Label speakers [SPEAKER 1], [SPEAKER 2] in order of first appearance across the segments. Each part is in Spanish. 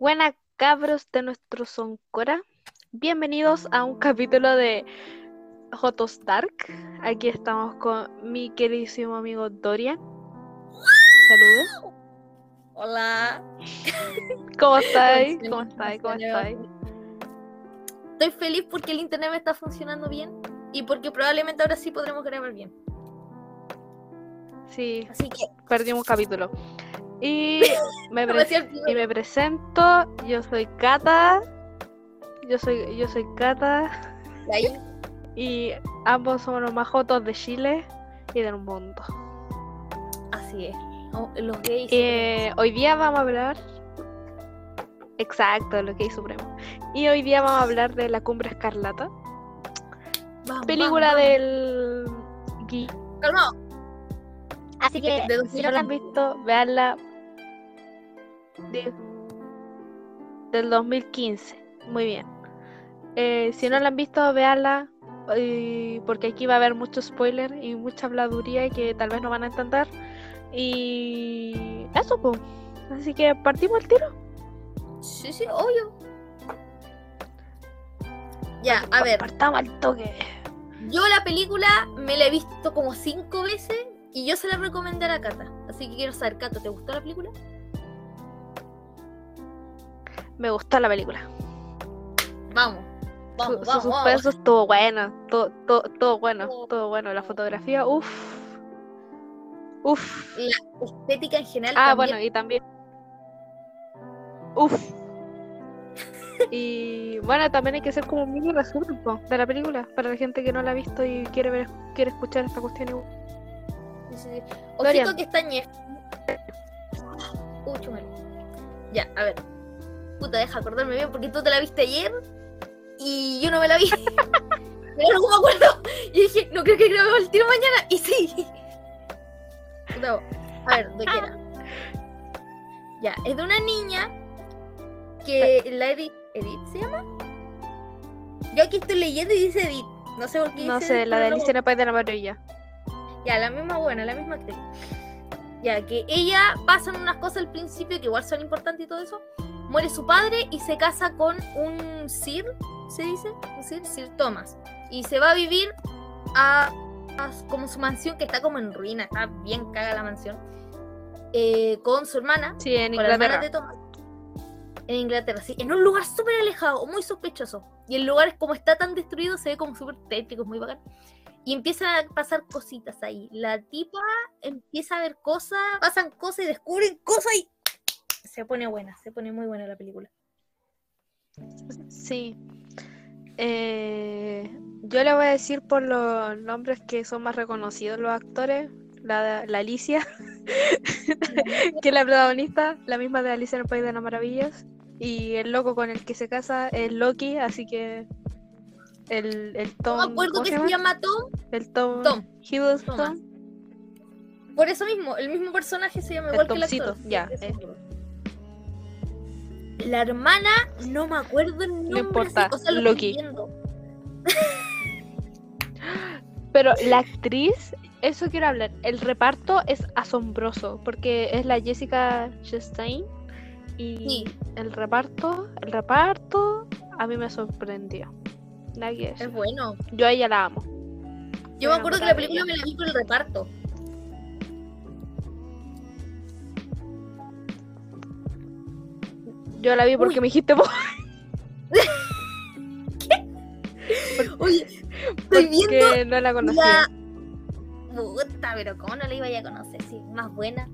[SPEAKER 1] Buenas cabros de nuestro Soncora. Bienvenidos a un capítulo de Jotos Dark. Aquí estamos con mi queridísimo amigo Dorian. Saludos.
[SPEAKER 2] Hola.
[SPEAKER 1] ¿Cómo estáis? ¿Cómo estáis? ¿Cómo estáis?
[SPEAKER 2] Estoy feliz porque el internet me está funcionando bien y porque probablemente ahora sí podremos grabar bien.
[SPEAKER 1] Sí,
[SPEAKER 2] Así que,
[SPEAKER 1] perdimos un capítulo. Y me, pre- y me presento. Yo soy Cata. Yo soy, yo soy Cata. Y ambos somos los más jotos de Chile y del mundo.
[SPEAKER 2] así es. Oh, los gays.
[SPEAKER 1] Eh, hoy día vamos a hablar. Exacto, lo que hay supremo. Y hoy día vamos a hablar de La Cumbre Escarlata.
[SPEAKER 2] Vamos,
[SPEAKER 1] Película
[SPEAKER 2] vamos,
[SPEAKER 1] del.
[SPEAKER 2] Calmado.
[SPEAKER 1] Así que,
[SPEAKER 2] ¿De
[SPEAKER 1] si no la han visto, veanla. De- del 2015. Muy bien. Eh, si no la han visto, veanla. eh, porque aquí va a haber mucho spoiler y mucha habladuría que tal vez no van a entender. Y eso, pues. Así que partimos el tiro.
[SPEAKER 2] Sí, sí, obvio. Ya, a ver,
[SPEAKER 1] Partamos al toque.
[SPEAKER 2] yo la película me la he visto como cinco veces y yo se la recomendé a la Cata. Así que quiero saber, Cata, ¿te gustó la película?
[SPEAKER 1] Me gustó la película.
[SPEAKER 2] Vamos.
[SPEAKER 1] Su,
[SPEAKER 2] Vamos,
[SPEAKER 1] su
[SPEAKER 2] vamos,
[SPEAKER 1] suspenso
[SPEAKER 2] vamos.
[SPEAKER 1] estuvo bueno. Todo, todo, todo bueno. Todo bueno. La fotografía, uff. Uff.
[SPEAKER 2] La estética en general
[SPEAKER 1] Ah,
[SPEAKER 2] también.
[SPEAKER 1] bueno, y también. Uff. Y bueno, también hay que hacer como un mini resumen de la película para la gente que no la ha visto y quiere ver, quiere escuchar esta cuestión. igual.
[SPEAKER 2] Sí, sí. Ojito que está ñe. Uy. Ya, a ver. Puta, deja acordarme bien porque tú te la viste ayer y yo no me la vi. Pero no me acuerdo. Y dije, no creo que grabemos el tiro mañana. Y sí. Puta, a ver, ¿de qué era? Ya, es de una niña que la Edith, ¿Edith se llama? Yo aquí estoy leyendo y dice Edith. No sé por qué
[SPEAKER 1] No
[SPEAKER 2] dice
[SPEAKER 1] sé,
[SPEAKER 2] Edith,
[SPEAKER 1] la de
[SPEAKER 2] no-
[SPEAKER 1] Alicia en el País de la Maravilla.
[SPEAKER 2] ya, la misma buena, la misma actriz. Ya, que ella pasan unas cosas al principio que igual son importantes y todo eso. Muere su padre y se casa con un Sir, ¿se dice? Un Sir, Sir Thomas. Y se va a vivir a, a como su mansión que está como en ruina, está bien caga la mansión. eh, con su hermana,
[SPEAKER 1] Sí, en
[SPEAKER 2] con la hermana de Thomas. En Inglaterra, sí, en un lugar súper alejado, muy sospechoso. Y el lugar, como está tan destruido, se ve como súper tétrico, es muy bacán. Y empiezan a pasar cositas ahí. La tipa empieza a ver cosas, pasan cosas y descubren cosas y se pone buena, se pone muy buena la película.
[SPEAKER 1] Sí. Eh, yo le voy a decir por los nombres que son más reconocidos los actores. La, la Alicia, que es la protagonista, la misma de Alicia en el País de las Maravillas. Y el loco con el que se casa es Loki, así que el, el
[SPEAKER 2] No
[SPEAKER 1] Tom.
[SPEAKER 2] me acuerdo
[SPEAKER 1] ¿cómo
[SPEAKER 2] que
[SPEAKER 1] se llama?
[SPEAKER 2] Tom.
[SPEAKER 1] El Tom,
[SPEAKER 2] Tom.
[SPEAKER 1] Hiddleston.
[SPEAKER 2] Por eso mismo, el mismo personaje se llama
[SPEAKER 1] El
[SPEAKER 2] igual que el
[SPEAKER 1] Tomcito,
[SPEAKER 2] actor.
[SPEAKER 1] ya.
[SPEAKER 2] La hermana, no me acuerdo el nombre.
[SPEAKER 1] importa,
[SPEAKER 2] así, o sea, lo
[SPEAKER 1] Loki. Pero la actriz, eso quiero hablar. El reparto es asombroso porque es la Jessica Chastain y
[SPEAKER 2] Sí.
[SPEAKER 1] el reparto, el reparto a mí me sorprendió. Decir.
[SPEAKER 2] Es bueno.
[SPEAKER 1] Yo a ella la amo.
[SPEAKER 2] Yo me
[SPEAKER 1] a
[SPEAKER 2] acuerdo que la película me la vi por el reparto.
[SPEAKER 1] Yo la vi porque
[SPEAKER 2] Uy.
[SPEAKER 1] me dijiste vos.
[SPEAKER 2] Oye, estoy viendo
[SPEAKER 1] Porque no la conocía.
[SPEAKER 2] la. Puta, pero ¿cómo no la iba a conocer? Sí, más buena.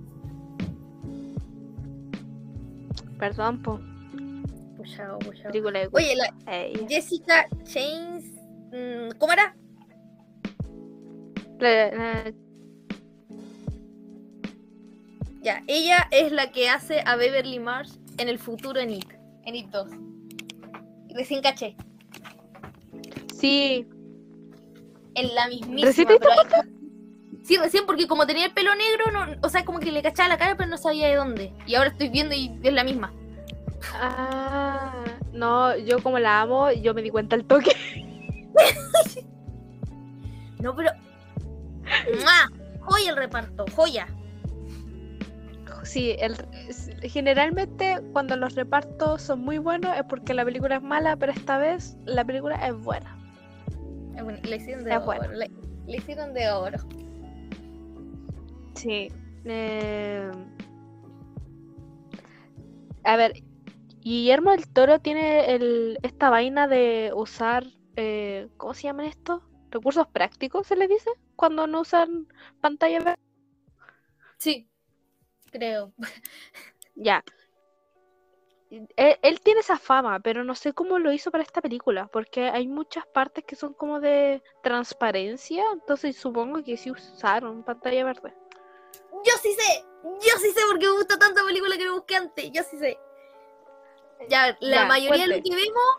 [SPEAKER 1] Perdón, po.
[SPEAKER 2] Puchao, puchao.
[SPEAKER 1] De
[SPEAKER 2] Oye, la
[SPEAKER 1] Ey.
[SPEAKER 2] Jessica Chains. mm, ¿Cómo era?
[SPEAKER 1] La- la-
[SPEAKER 2] Ya, ella es la que hace a Beverly Marsh en el futuro en It. En It 2. Y recién caché.
[SPEAKER 1] Sí,
[SPEAKER 2] En la mismísima.
[SPEAKER 1] ¿Recién te
[SPEAKER 2] ahí- Sí, recién porque como tenía el pelo negro, no, o sea, como que le cachaba la cara, pero no sabía de dónde. Y ahora estoy viendo y es la misma.
[SPEAKER 1] Ah, no, yo como la amo, yo me di cuenta al toque.
[SPEAKER 2] No, pero. ¡Mua! Joya el reparto, joya.
[SPEAKER 1] Sí, el, generalmente cuando los repartos son muy buenos es porque la película es mala, pero esta vez la película es buena.
[SPEAKER 2] Le hicieron de
[SPEAKER 1] Es
[SPEAKER 2] oro. Le, le hicieron de oro.
[SPEAKER 1] Sí. eh, A ver, Guillermo del Toro tiene el... esta vaina de usar, eh, ¿cómo se llaman estos? Recursos prácticos, se les dice, cuando no usan pantalla verde.
[SPEAKER 2] Sí. Creo.
[SPEAKER 1] Ya. Él, él tiene esa fama, pero no sé cómo lo hizo para esta película, porque hay muchas partes que son como de transparencia, entonces supongo que sí usaron pantalla verde.
[SPEAKER 2] Yo sí sé. Yo sí sé porque me gusta tanta película que no busqué antes. Yo sí sé. Ya, la
[SPEAKER 1] Ya,
[SPEAKER 2] mayoría de lo que vemos,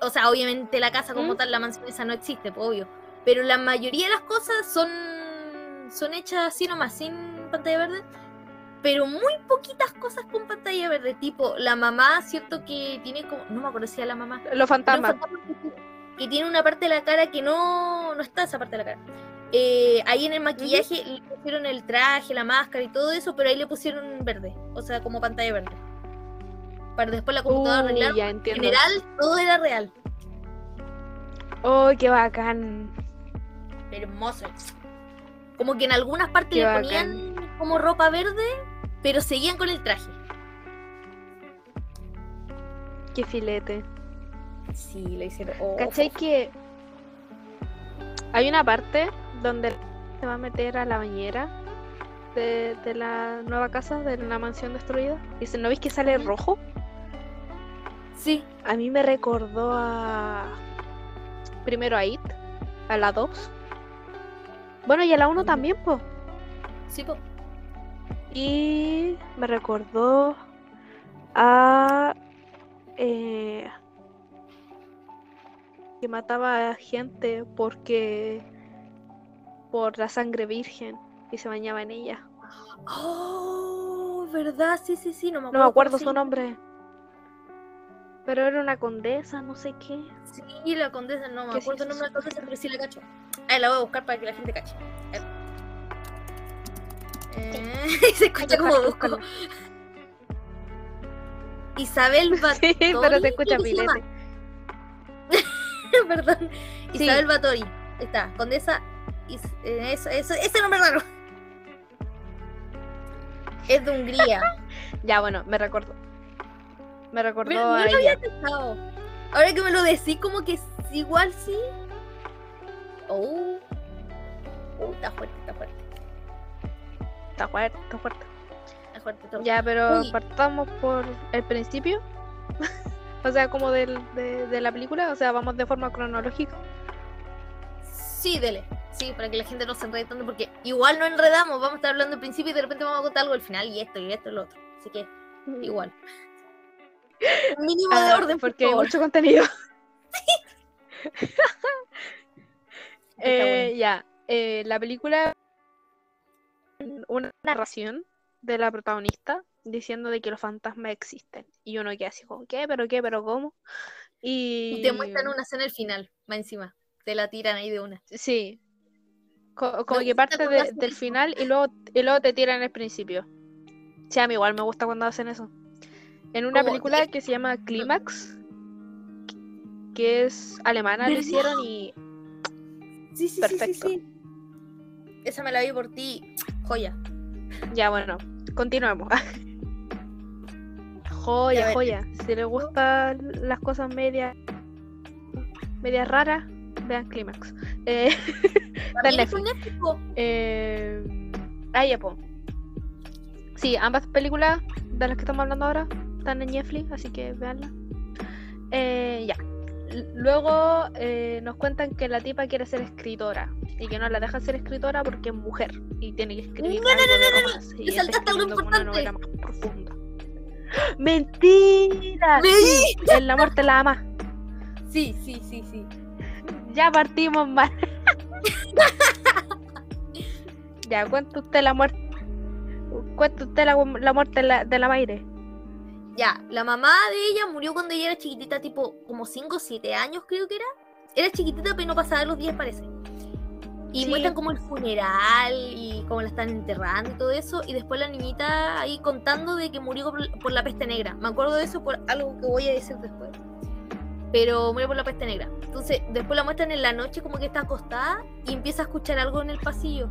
[SPEAKER 2] o sea, obviamente la casa como
[SPEAKER 1] ¿Mm?
[SPEAKER 2] tal, la mansión esa no existe, pues, obvio. Pero la mayoría de las cosas son, son hechas así nomás, sin pantalla verde. Pero muy poquitas cosas con pantalla verde. Tipo, la mamá, cierto que tiene como. No me acuerdo si era la mamá.
[SPEAKER 1] Los fantasmas.
[SPEAKER 2] fantasma que- que tiene una parte de la cara que no, no está esa parte de la cara. Eh, ahí en el maquillaje le pusieron el traje, la máscara y todo eso, pero ahí le pusieron verde, o sea, como pantalla verde. Para después la computadora
[SPEAKER 1] Uh,
[SPEAKER 2] arreglar.
[SPEAKER 1] ya
[SPEAKER 2] En general, todo era real.
[SPEAKER 1] Oh, qué bacán.
[SPEAKER 2] Hermoso. Como que en algunas partes
[SPEAKER 1] Qué
[SPEAKER 2] le
[SPEAKER 1] bacán.
[SPEAKER 2] ponían como ropa verde, pero seguían con el traje.
[SPEAKER 1] Qué filete.
[SPEAKER 2] Sí, lo hicieron. Oh,
[SPEAKER 1] ¿Cachai que hay una parte donde se va a meter a la bañera de, de la nueva casa, de la mansión destruida? Y si no veis que sale rojo,
[SPEAKER 2] Sí,
[SPEAKER 1] a mí me recordó a. Primero a It, a la 2. Bueno, y a la 1
[SPEAKER 2] Ujú.
[SPEAKER 1] también, pues.
[SPEAKER 2] sí, po.
[SPEAKER 1] Y me recordó a. eh, que mataba a gente porque. por la sangre virgen y se bañaba en ella.
[SPEAKER 2] Oh, ¿verdad? Sí, sí, sí, no me
[SPEAKER 1] No
[SPEAKER 2] acuerdo.
[SPEAKER 1] me acuerdo su nombre. Pero era una condesa, no sé qué.
[SPEAKER 2] Sí, la condesa, no me
[SPEAKER 1] ¿Qué
[SPEAKER 2] acuerdo el nombre de la condesa, pero sí la cacho. Ahí la voy a buscar para que la gente cache. Eh, se escucha como busco. Isabel Batori.
[SPEAKER 1] Sí, pero se escucha
[SPEAKER 2] que se. Perdón.
[SPEAKER 1] Sí.
[SPEAKER 2] Isabel Batori. Está, condesa. Is- eh, eso, eso, ese nombre raro. Es de Hungría.
[SPEAKER 1] Ya, bueno, me recordó. Me recordó
[SPEAKER 2] no
[SPEAKER 1] a
[SPEAKER 2] lo
[SPEAKER 1] ella.
[SPEAKER 2] había pensado. Ahora que me lo decís, como que igual sí. Oh. Oh, está fuerte, está fuerte.
[SPEAKER 1] Está fuerte, está fuerte.
[SPEAKER 2] Está fuerte, está.
[SPEAKER 1] Ya, pero
[SPEAKER 2] Uy.
[SPEAKER 1] partamos por el principio. o sea, como del, de, de la película. O sea, vamos de forma cronológica.
[SPEAKER 2] Sí, dele. Sí, para que la gente no se enrede tanto, porque igual no enredamos. Vamos a estar hablando al principio y de repente vamos a contar algo al final y esto y esto y lo otro. Así que, igual. Mínimo de
[SPEAKER 1] Ah,
[SPEAKER 2] orden, por
[SPEAKER 1] porque
[SPEAKER 2] favor.
[SPEAKER 1] mucho contenido. Eh,
[SPEAKER 2] bueno.
[SPEAKER 1] ya, eh, la película una narración de la protagonista diciendo de que los fantasmas existen. Y uno queda así como, ¿qué? ¿Pero qué? ¿Pero cómo? Y
[SPEAKER 2] Y te muestran una escena al final, más encima. Te la tiran ahí de una.
[SPEAKER 1] Sí. Co- como que parte de- del final y luego, y luego te tiran el principio. Sí, a mí igual me gusta cuando hacen eso. En una
[SPEAKER 2] Como-
[SPEAKER 1] película que se llama Clímax, que es alemana, lo hicieron y
[SPEAKER 2] Sí, sí,
[SPEAKER 1] Perfecto.
[SPEAKER 2] sí, sí, sí. Esa me la vi por ti. Joya.
[SPEAKER 1] ya bueno,
[SPEAKER 2] a
[SPEAKER 1] joya, joya. Si les gustan las cosas medias medias raras, vean Clímax. Eh. Eh... Ah, ya, po. Sí, ambas películas de las que estamos hablando ahora están en Netflix, así que véanlas. Eh, ya. Luego eh, nos cuentan que la tipa quiere ser escritora y que no la dejan ser escritora porque es mujer y tiene que escribir
[SPEAKER 2] No, no,
[SPEAKER 1] algo
[SPEAKER 2] no, no, no, te saltaste algo
[SPEAKER 1] una
[SPEAKER 2] importante.
[SPEAKER 1] novela más profunda. ¡Mentira!
[SPEAKER 2] Me-
[SPEAKER 1] Sí, en la muerte la ama.
[SPEAKER 2] Sí, sí, sí, sí.
[SPEAKER 1] Ya partimos mal. ya, cuenta usted la muerte. Cuenta usted la, la muerte de la, de la.
[SPEAKER 2] Ya, la mamá de ella murió cuando ella era chiquitita, tipo como 5 o 7 años creo que era. Era chiquitita pero no pasaba los 10 parece. Y
[SPEAKER 1] Sí.
[SPEAKER 2] muestran como el funeral y cómo la están enterrando y todo eso. Y después la niñita ahí contando de que murió por, por la peste negra. Me acuerdo de eso por algo que voy a decir después. Pero murió por la peste negra. Entonces, después la muestran en la noche como que está acostada y empieza a escuchar algo en el pasillo.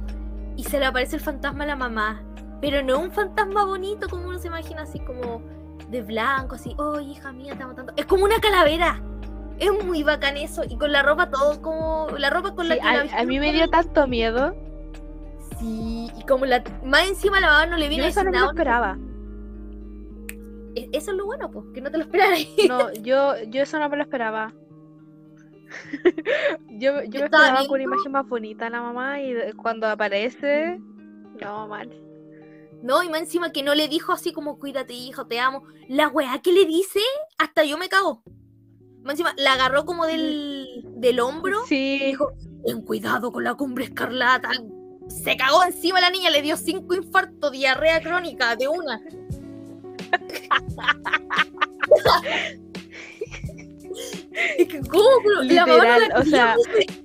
[SPEAKER 2] Y se le aparece el fantasma a la mamá. Pero no un fantasma bonito como uno se imagina, así como de blanco, así, oh hija mía, amo tanto. Es como una calavera. Es muy bacán eso. Y con la ropa todo como. La ropa con la que la
[SPEAKER 1] a, a mí me dio tanto miedo.
[SPEAKER 2] Sí, y como la. Más encima la mamá no le
[SPEAKER 1] Yo
[SPEAKER 2] viene
[SPEAKER 1] eso no me lo esperaba.
[SPEAKER 2] Eso es lo bueno, pues, que no te lo esperas.
[SPEAKER 1] No, yo, yo eso no me lo esperaba. yo, yo me
[SPEAKER 2] estaba
[SPEAKER 1] esperaba con una imagen más bonita la mamá y cuando aparece, no, mal.
[SPEAKER 2] No, y más encima que no le dijo así como cuídate, hijo, te amo. La weá que le dice, hasta yo me cago. Más encima, la agarró como del, del hombro y
[SPEAKER 1] Sí,
[SPEAKER 2] dijo, ten cuidado con la cumbre escarlata. Se cagó encima la niña, le dio cinco infartos, diarrea crónica de una. ¿cómo? Mamá no la
[SPEAKER 1] o sea-
[SPEAKER 2] dice.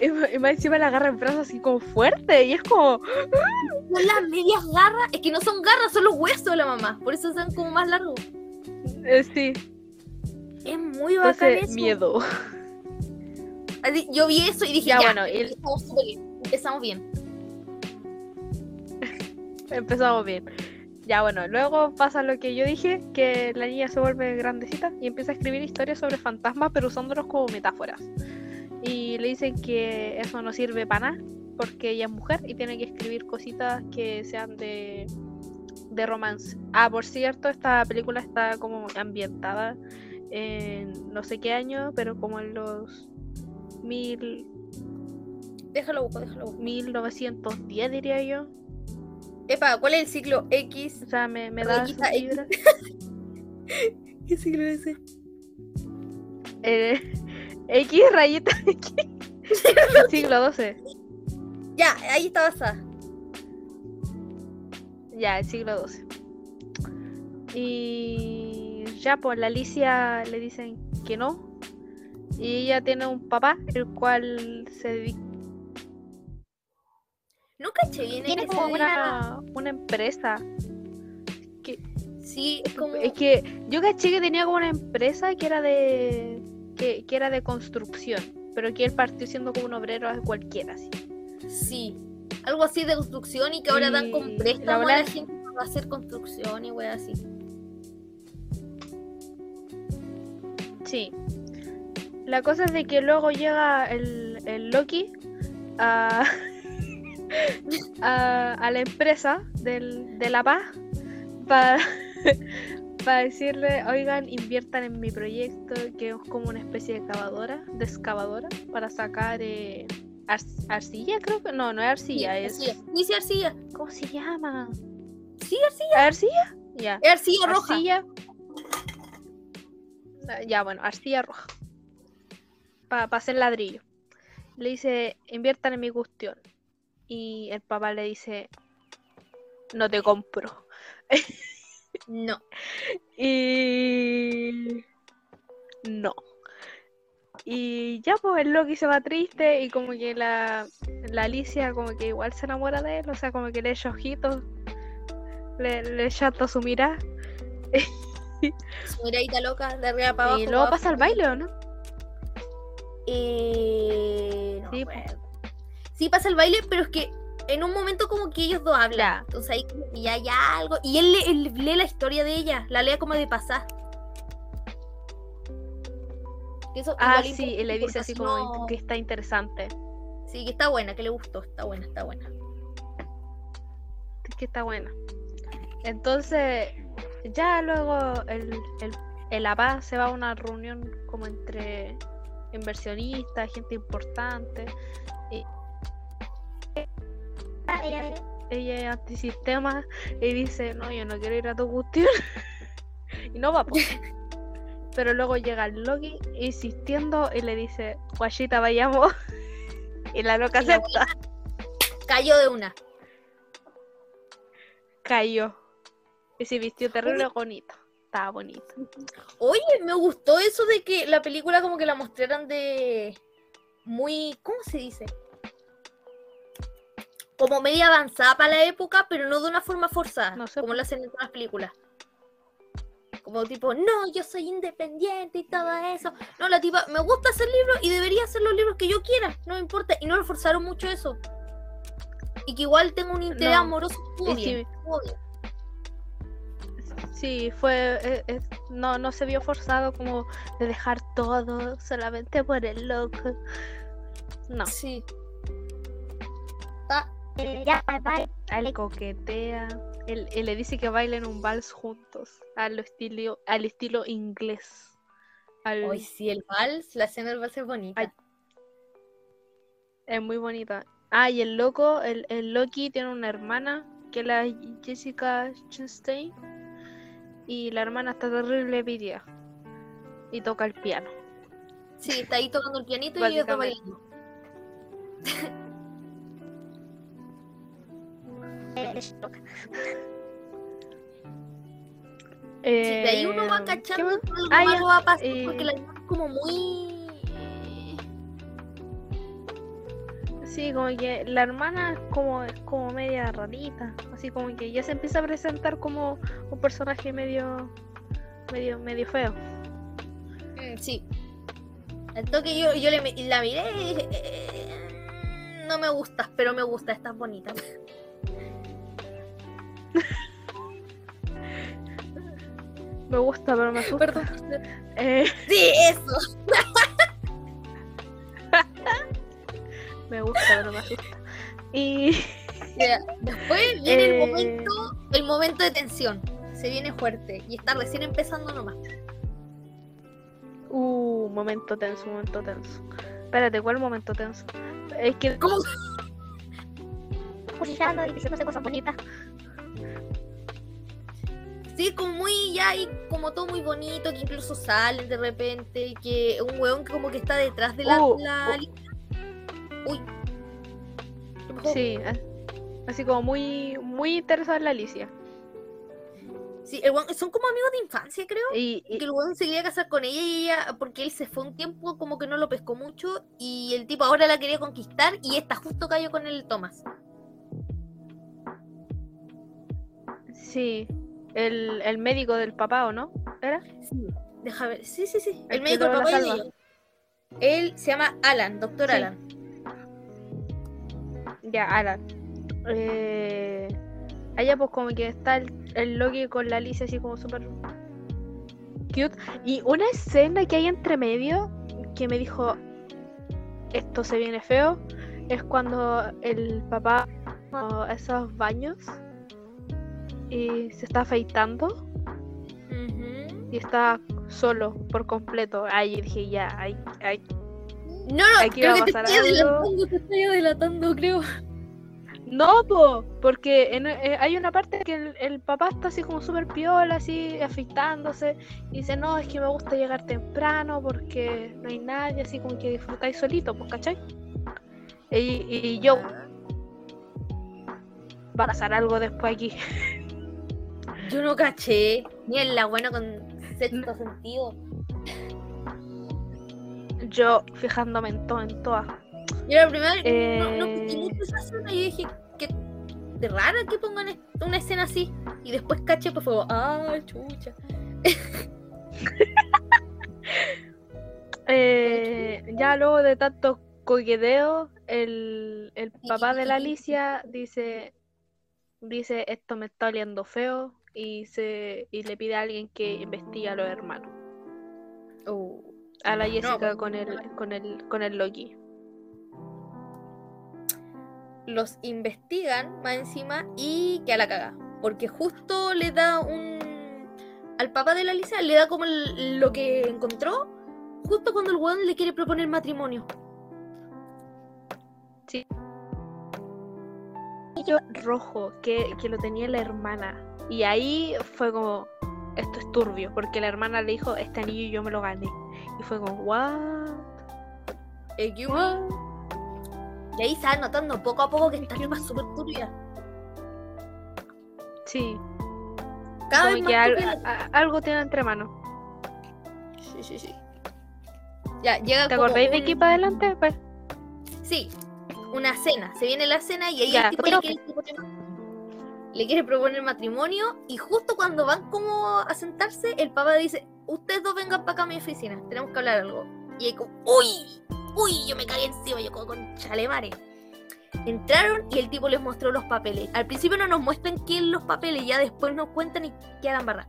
[SPEAKER 1] Y más- encima la agarra en brazos así como fuerte y es como,
[SPEAKER 2] Son las medias garras. Es que no son garras, son los huesos de la mamá. Por eso son como más largos.
[SPEAKER 1] eh, sí,
[SPEAKER 2] Es muy bacán
[SPEAKER 1] entonces
[SPEAKER 2] eso.
[SPEAKER 1] miedo.
[SPEAKER 2] Yo vi eso y dije,
[SPEAKER 1] Ya,
[SPEAKER 2] ya,
[SPEAKER 1] bueno,
[SPEAKER 2] bien. Empezamos bien.
[SPEAKER 1] Empezamos bien. Ya bueno, luego pasa lo que yo dije, que la niña se vuelve grandecita y empieza a escribir historias sobre fantasmas, pero usándolos como metáforas. Y le dicen que eso no sirve para nada, porque ella es mujer y tiene que escribir cositas que sean de, de romance. Ah, por cierto, esta película está como ambientada en no sé qué año, pero como en los mil,
[SPEAKER 2] Déjalo busco, déjalo busco.
[SPEAKER 1] 1910 diría yo.
[SPEAKER 2] Epa, ¿cuál es el ciclo X?
[SPEAKER 1] O sea, me, me da
[SPEAKER 2] X. ¿Qué ciclo es ese?
[SPEAKER 1] Eh, X rayita X. Siglo XII.
[SPEAKER 2] Ya, ahí está basada.
[SPEAKER 1] Ya, el siglo XII. Y ya, pues la Alicia le dicen que no. Y ella tiene un papá, el cual se dedica.
[SPEAKER 2] No caché bien
[SPEAKER 1] Tiene
[SPEAKER 2] en
[SPEAKER 1] como una, una empresa.
[SPEAKER 2] Sí, es como.
[SPEAKER 1] Es que yo caché que tenía como una empresa que era de. Que, que era de construcción. Pero que él partió siendo como un obrero cualquiera, así.
[SPEAKER 2] Sí. Algo así de construcción y que ahora dan con préstamo
[SPEAKER 1] la
[SPEAKER 2] a la gente para hacer construcción y wey así.
[SPEAKER 1] Sí. La cosa es de que luego llega el, el Loki a, a, a la empresa del, de La Paz para decirle, oigan, inviertan en mi proyecto, que es como una especie de cavadora, de excavadora, para sacar eh, ar- arcilla, creo que no, no es arcilla,
[SPEAKER 2] Sí,
[SPEAKER 1] es...
[SPEAKER 2] arcilla. Arcilla.
[SPEAKER 1] ¿Cómo se llama?
[SPEAKER 2] Sí, arcilla.
[SPEAKER 1] ¿Arcilla? Ya.
[SPEAKER 2] Es arcilla roja.
[SPEAKER 1] Arcilla. Ya, bueno, arcilla roja. Para hacer ladrillo. Le dice, inviertan en mi cuestión. Y el papá le dice, no te compro.
[SPEAKER 2] No.
[SPEAKER 1] Y... No. Y ya pues el Loki se va triste y como que la, la Alicia como que igual se enamora de él, o sea, como que le echa ojitos, le, le chata su mirada.
[SPEAKER 2] Su miradita loca, de arriba para abajo.
[SPEAKER 1] y luego
[SPEAKER 2] pa'
[SPEAKER 1] pasa el baile, ¿o no?
[SPEAKER 2] Eh, no
[SPEAKER 1] Sí,
[SPEAKER 2] acuerdo. Sí, pasa el baile, pero es que en un momento como que ellos dos hablan. Entonces ahí como que ya hay algo. Y él, le- él lee la historia de ella, la lee como de pasar. Eso
[SPEAKER 1] Ah, sí, y le dice así como
[SPEAKER 2] no-
[SPEAKER 1] que está interesante.
[SPEAKER 2] Sí, que está buena, que le gustó, está buena, está buena.
[SPEAKER 1] que está buena. Entonces, ya luego el, el, el APA se va a una reunión como entre inversionistas, gente importante. Y ella es antisistema y dice, no, yo no quiero ir a tu cuestión. y no va, po. Pero luego llega el Loki insistiendo y le dice, guayita, vayamos. y la loca acepta.
[SPEAKER 2] Cayó de una.
[SPEAKER 1] Cayó. Y se vistió terrible bonito. Estaba bonito.
[SPEAKER 2] Oye, me gustó eso de que la película como que la mostraran de muy, ¿cómo se dice? Como media avanzada para la época, pero no de una forma forzada,
[SPEAKER 1] No sé.
[SPEAKER 2] como lo hacen en todas las películas. Como tipo, no, yo soy independiente y todo eso. No, la tipa, me gusta hacer libros y debería hacer los libros que yo quiera, no me importa. Y no le forzaron mucho eso. Y que igual tengo un interés
[SPEAKER 1] No.
[SPEAKER 2] amoroso. estuvo
[SPEAKER 1] Y
[SPEAKER 2] bien,
[SPEAKER 1] sí.
[SPEAKER 2] bien.
[SPEAKER 1] Sí, fue. eh, eh, no, no se vio forzado como de dejar todo solamente por el loco. No.
[SPEAKER 2] Sí.
[SPEAKER 3] Ya, bye, bye.
[SPEAKER 1] A él coquetea. Él, él le dice que bailen un vals juntos. Al estilo, al estilo inglés. Al-
[SPEAKER 2] Hoy sí, el vals, la escena del vals es bonita.
[SPEAKER 1] Ay. Es muy bonita. Ah, y el loco, el, el Loki tiene una hermana, que es la Jessica Chastain. Y la hermana está terrible pidida. Y toca el piano.
[SPEAKER 2] Sí, está ahí tocando el pianito y ella está bailando.
[SPEAKER 3] Eh, toca.
[SPEAKER 2] Sí, de ahí uno va
[SPEAKER 1] Eh, ¿qué
[SPEAKER 2] cachando que algo
[SPEAKER 1] Ah,
[SPEAKER 2] malo va a pasar
[SPEAKER 1] eh.
[SPEAKER 2] porque la niña es como muy.
[SPEAKER 1] Sí, como que la hermana es como, como media rarita. Así como que ya se empieza a presentar como un personaje medio. medio, medio feo.
[SPEAKER 2] Mm, sí. Al toque yo, yo le, la miré y dije, "Eh, no me gustas, pero me gusta, estás bonita.
[SPEAKER 1] Me gusta, pero me asusta.
[SPEAKER 2] Perdón.
[SPEAKER 1] Eh,
[SPEAKER 2] Sí, eso.
[SPEAKER 1] me gusta, pero me asusta. Y.
[SPEAKER 2] Ya, Después viene
[SPEAKER 1] Eh.
[SPEAKER 2] el momento, el momento de tensión. Se viene fuerte y está recién empezando nomás.
[SPEAKER 1] Uh, momento tenso, momento tenso. Espérate, ¿cuál momento tenso? Es que.
[SPEAKER 2] ¿Cómo?
[SPEAKER 3] Cuchillando y diciéndose cosas bonitas.
[SPEAKER 2] Sí, como muy ya y como todo muy bonito, que incluso salen de repente, que un weón que como que está detrás de la,
[SPEAKER 1] Uh,
[SPEAKER 2] la
[SPEAKER 1] uh.
[SPEAKER 2] lista. Uy.
[SPEAKER 1] Sí, así como muy, muy interesada en la Alicia.
[SPEAKER 2] Sí, el weón- son como amigos de infancia, creo.
[SPEAKER 1] Y,
[SPEAKER 2] que el weón se quería casar con ella y ella, porque él se fue un tiempo como que no lo pescó mucho y el tipo ahora la quería conquistar y esta justo cayó con el Thomas.
[SPEAKER 1] Sí, el, el médico del papá, ¿o no? ¿Era?
[SPEAKER 2] Sí. Deja ver. Sí, sí, sí.
[SPEAKER 1] El
[SPEAKER 2] El médico del papá y ella. Él se llama Alan, doctor
[SPEAKER 1] Sí.
[SPEAKER 2] Alan.
[SPEAKER 1] Ya, Alan. Eh, allá pues como que está el, el Loki con la Alicia así como súper cute. Y una escena que hay entre medio que me dijo, esto se viene feo, es cuando el papá a esos baños y se está afeitando y está solo por completo. Ahí dije, ya, ahí, ahí.
[SPEAKER 2] No, no,
[SPEAKER 1] Aquí
[SPEAKER 2] creo que te estoy adelantando, te estoy adelantando, creo.
[SPEAKER 1] No, po, porque en- eh, hay una parte que el, el papá está así como súper piola, así afeitándose, y dice, no, es que me gusta llegar temprano porque no hay nadie, así como que disfrutáis solito, pues, ¿cachai? Y, y yo, va a pasar algo después aquí.
[SPEAKER 2] Yo no caché. Ni en la buena con sexto sentido.
[SPEAKER 1] Yo fijándome en todo, en todas.
[SPEAKER 2] Yo la primera no, no
[SPEAKER 1] Eh.
[SPEAKER 2] mucho esa escena y yo dije, qué de rara que pongan una escena así. Y después caché, pues fue, ah, chucha.
[SPEAKER 1] Eh, ya luego de tanto coqueteo, el, el papá de la Alicia dice, dice esto me está oliendo feo y se y le pide a alguien que investigue a los hermanos,
[SPEAKER 2] Oh.
[SPEAKER 1] a la Jessica
[SPEAKER 2] pues,
[SPEAKER 1] con el con el con el Loki.
[SPEAKER 2] Los investigan más encima y que a la caga. Porque justo le da un. Al papá de la Lisa le da como el- lo que encontró. Justo cuando el weón le quiere proponer matrimonio.
[SPEAKER 1] rojo que, que lo tenía la hermana y ahí fue como esto es turbio porque la hermana le dijo este anillo yo me lo gané y fue como what
[SPEAKER 2] uno- Y ahí se va notando poco a poco que esta tipa es súper turbia.
[SPEAKER 1] sí
[SPEAKER 2] Cada
[SPEAKER 1] como
[SPEAKER 2] vez
[SPEAKER 1] que
[SPEAKER 2] más
[SPEAKER 1] al- a- algo tiene entre manos
[SPEAKER 2] Sí, sí, sí. Ya, llega
[SPEAKER 1] ¿Te acordáis de aquí para adelante? Pues,
[SPEAKER 2] Sí, una cena. Se viene la cena y ahí
[SPEAKER 1] Ya,
[SPEAKER 2] el tipo le quiere, le quiere proponer matrimonio y justo cuando van como a sentarse, el papá dice, ustedes dos vengan para acá a mi oficina, tenemos que hablar algo. Y ahí como, uy, uy, yo me caí encima, yo como con chalemare. Entraron y el tipo les mostró los papeles. Al principio no nos muestran es los papeles, ya después nos cuentan y quedan barra.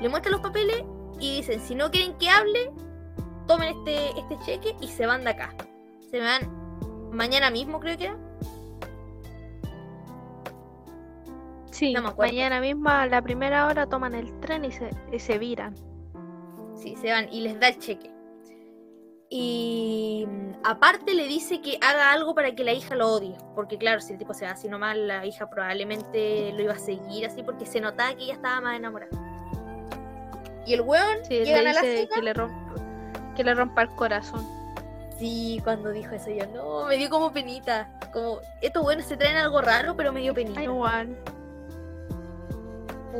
[SPEAKER 2] Le muestran los papeles y dicen, si no quieren que hable, tomen este, este cheque y se van de acá. Se van mañana mismo, creo que era.
[SPEAKER 1] Sí,
[SPEAKER 2] No me acuerdo.
[SPEAKER 1] mañana mismo a la primera hora toman el tren y se, y se viran.
[SPEAKER 2] Sí, se van y les da el cheque. Y aparte le dice que haga algo para que la hija lo odie. Porque claro, si el tipo se va así nomás, la hija probablemente lo iba a seguir así porque se notaba que ella estaba más enamorada. Y el weón
[SPEAKER 1] Sí, le
[SPEAKER 2] a la
[SPEAKER 1] dice
[SPEAKER 2] cena.
[SPEAKER 1] que le, rompa, que le rompa el corazón.
[SPEAKER 2] Sí, cuando dijo eso yo, no, me dio como penita. Como, estos buenos se traen algo raro, pero me dio penita.
[SPEAKER 1] Igual,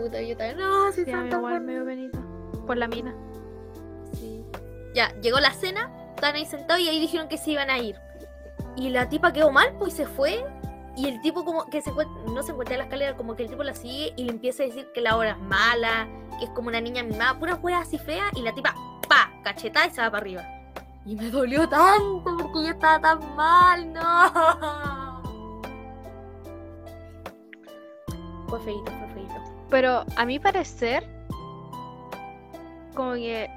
[SPEAKER 2] Puta, yo también, no,
[SPEAKER 1] sí, a
[SPEAKER 2] son
[SPEAKER 1] mí
[SPEAKER 2] tan
[SPEAKER 1] igual me dio penita. Por la mina.
[SPEAKER 2] Sí. Ya, llegó la cena, estaban ahí sentados y ahí dijeron que se iban a ir. Y la tipa quedó mal, pues se fue. Y el tipo como que se no se encuentra en la escalera, como que el tipo la sigue y le empieza a decir que la hora es mala, que es como una niña mimada, pura wea así fea, y la tipa, pa, cachetada y se va para arriba. Y me dolió tanto porque yo estaba tan mal, no. Fue feito, fue feito.
[SPEAKER 1] Pero a mi parecer, como que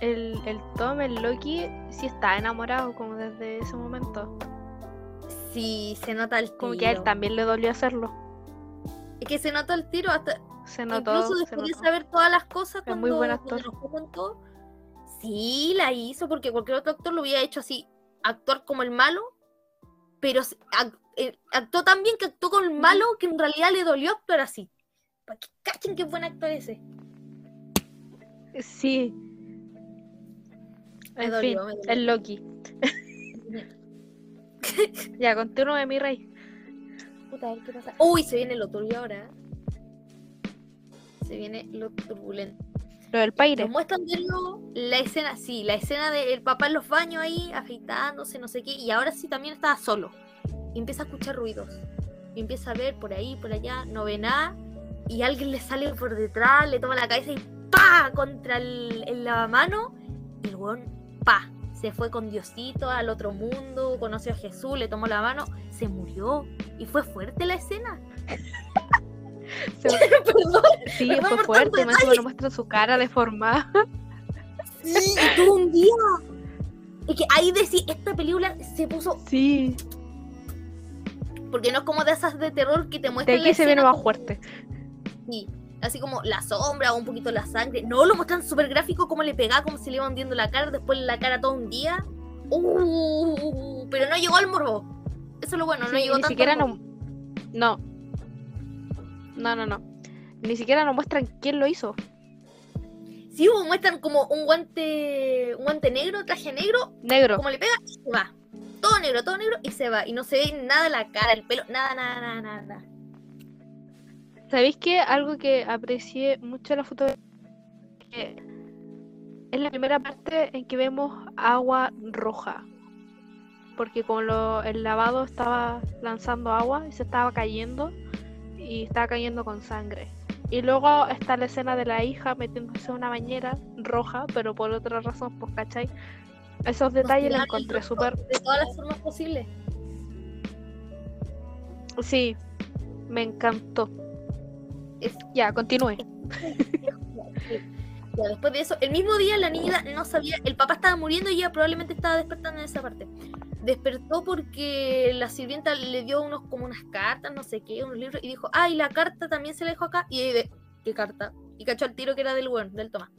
[SPEAKER 1] el, el Tom, el Loki, sí está enamorado como desde ese momento.
[SPEAKER 2] Sí, se nota el
[SPEAKER 1] Como que a él
[SPEAKER 2] tiro.
[SPEAKER 1] también le dolió hacerlo.
[SPEAKER 2] Es que se nota el tiro hasta,
[SPEAKER 1] Se notó.
[SPEAKER 2] Incluso
[SPEAKER 1] se
[SPEAKER 2] después de
[SPEAKER 1] notó.
[SPEAKER 2] saber todas las cosas
[SPEAKER 1] Es muy
[SPEAKER 2] cuando,
[SPEAKER 1] buen
[SPEAKER 2] cuando
[SPEAKER 1] actor.
[SPEAKER 2] nos contó, sí la hizo porque cualquier otro actor lo hubiera hecho así, actuar como el malo, pero se- ac- eh, actuó tan bien que actuó como el malo que en realidad le dolió actuar así. Para que cachen qué buen actor ese.
[SPEAKER 1] Sí.
[SPEAKER 2] Me
[SPEAKER 1] En
[SPEAKER 2] dolió,
[SPEAKER 1] fin,
[SPEAKER 2] me
[SPEAKER 1] el Loki. Ya, continúe mi rey.
[SPEAKER 2] Puta, a ver qué pasa. Uy, se viene lo turbio ahora. Se viene lo turbulento.
[SPEAKER 1] Lo del paire.
[SPEAKER 2] Nos muestran de nuevo la escena, sí, la escena del papá en los baños ahí, afeitándose, no sé qué, y ahora sí también estaba solo. Y empieza a escuchar ruidos. Y empieza a ver por ahí, por allá, no ve nada, y alguien le sale por detrás, le toma la cabeza y ¡pa! contra el, el lavamano, y el weón, ¡pa! Se fue con Diosito al otro mundo, conoció a Jesús, le tomó la mano, se murió. Y fue fuerte la escena.
[SPEAKER 1] Se-
[SPEAKER 2] Perdón.
[SPEAKER 1] Sí, fue fuerte. Más nos muestra su cara deformada.
[SPEAKER 2] Sí, y tuvo un día. Es que ahí decía, esta película se puso.
[SPEAKER 1] Sí.
[SPEAKER 2] Porque no es como de esas de terror que te
[SPEAKER 1] De
[SPEAKER 2] muestran.
[SPEAKER 1] aquí
[SPEAKER 2] la
[SPEAKER 1] se viene más fuerte.
[SPEAKER 2] Sí, así como la sombra o un poquito la sangre. No, lo muestran súper gráfico, como le pegaba, como se le iba hundiendo la cara, después la cara todo un día. Uh, pero no llegó al morbo. Eso es lo bueno, no
[SPEAKER 1] Sí,
[SPEAKER 2] llegó
[SPEAKER 1] ni
[SPEAKER 2] tanto
[SPEAKER 1] siquiera no. No. No, no, no. Ni siquiera nos muestran quién lo hizo.
[SPEAKER 2] Sí, muestran como un guante, un guante negro, traje negro,
[SPEAKER 1] Negro.
[SPEAKER 2] como le pega y se va. Todo negro, todo negro y se va. Y no se ve nada la cara, el pelo, nada, nada, nada, nada.
[SPEAKER 1] ¿Sabéis qué? Algo que aprecié mucho en la foto que es la primera parte en que vemos agua roja. Porque como lo- el lavado estaba lanzando agua y se estaba cayendo y estaba cayendo con sangre. Y luego está la escena de la hija metiéndose en una bañera roja, pero por otra razón, pues, ¿cachai? Esos detalles los encontré súper...
[SPEAKER 2] De todas las formas posibles.
[SPEAKER 1] Sí, me encantó.
[SPEAKER 2] Es-
[SPEAKER 1] Ya, continúe.
[SPEAKER 2] Ya, después de eso, el mismo día la niña no sabía, el papá estaba muriendo y ella probablemente estaba despertando en esa parte. Despertó porque la sirvienta le dio unos como unas cartas, no sé qué, unos libros, y dijo, ay, la carta también se la dejó acá. Y de, ¿qué carta? Y cachó al tiro que era del weón, del Tomás.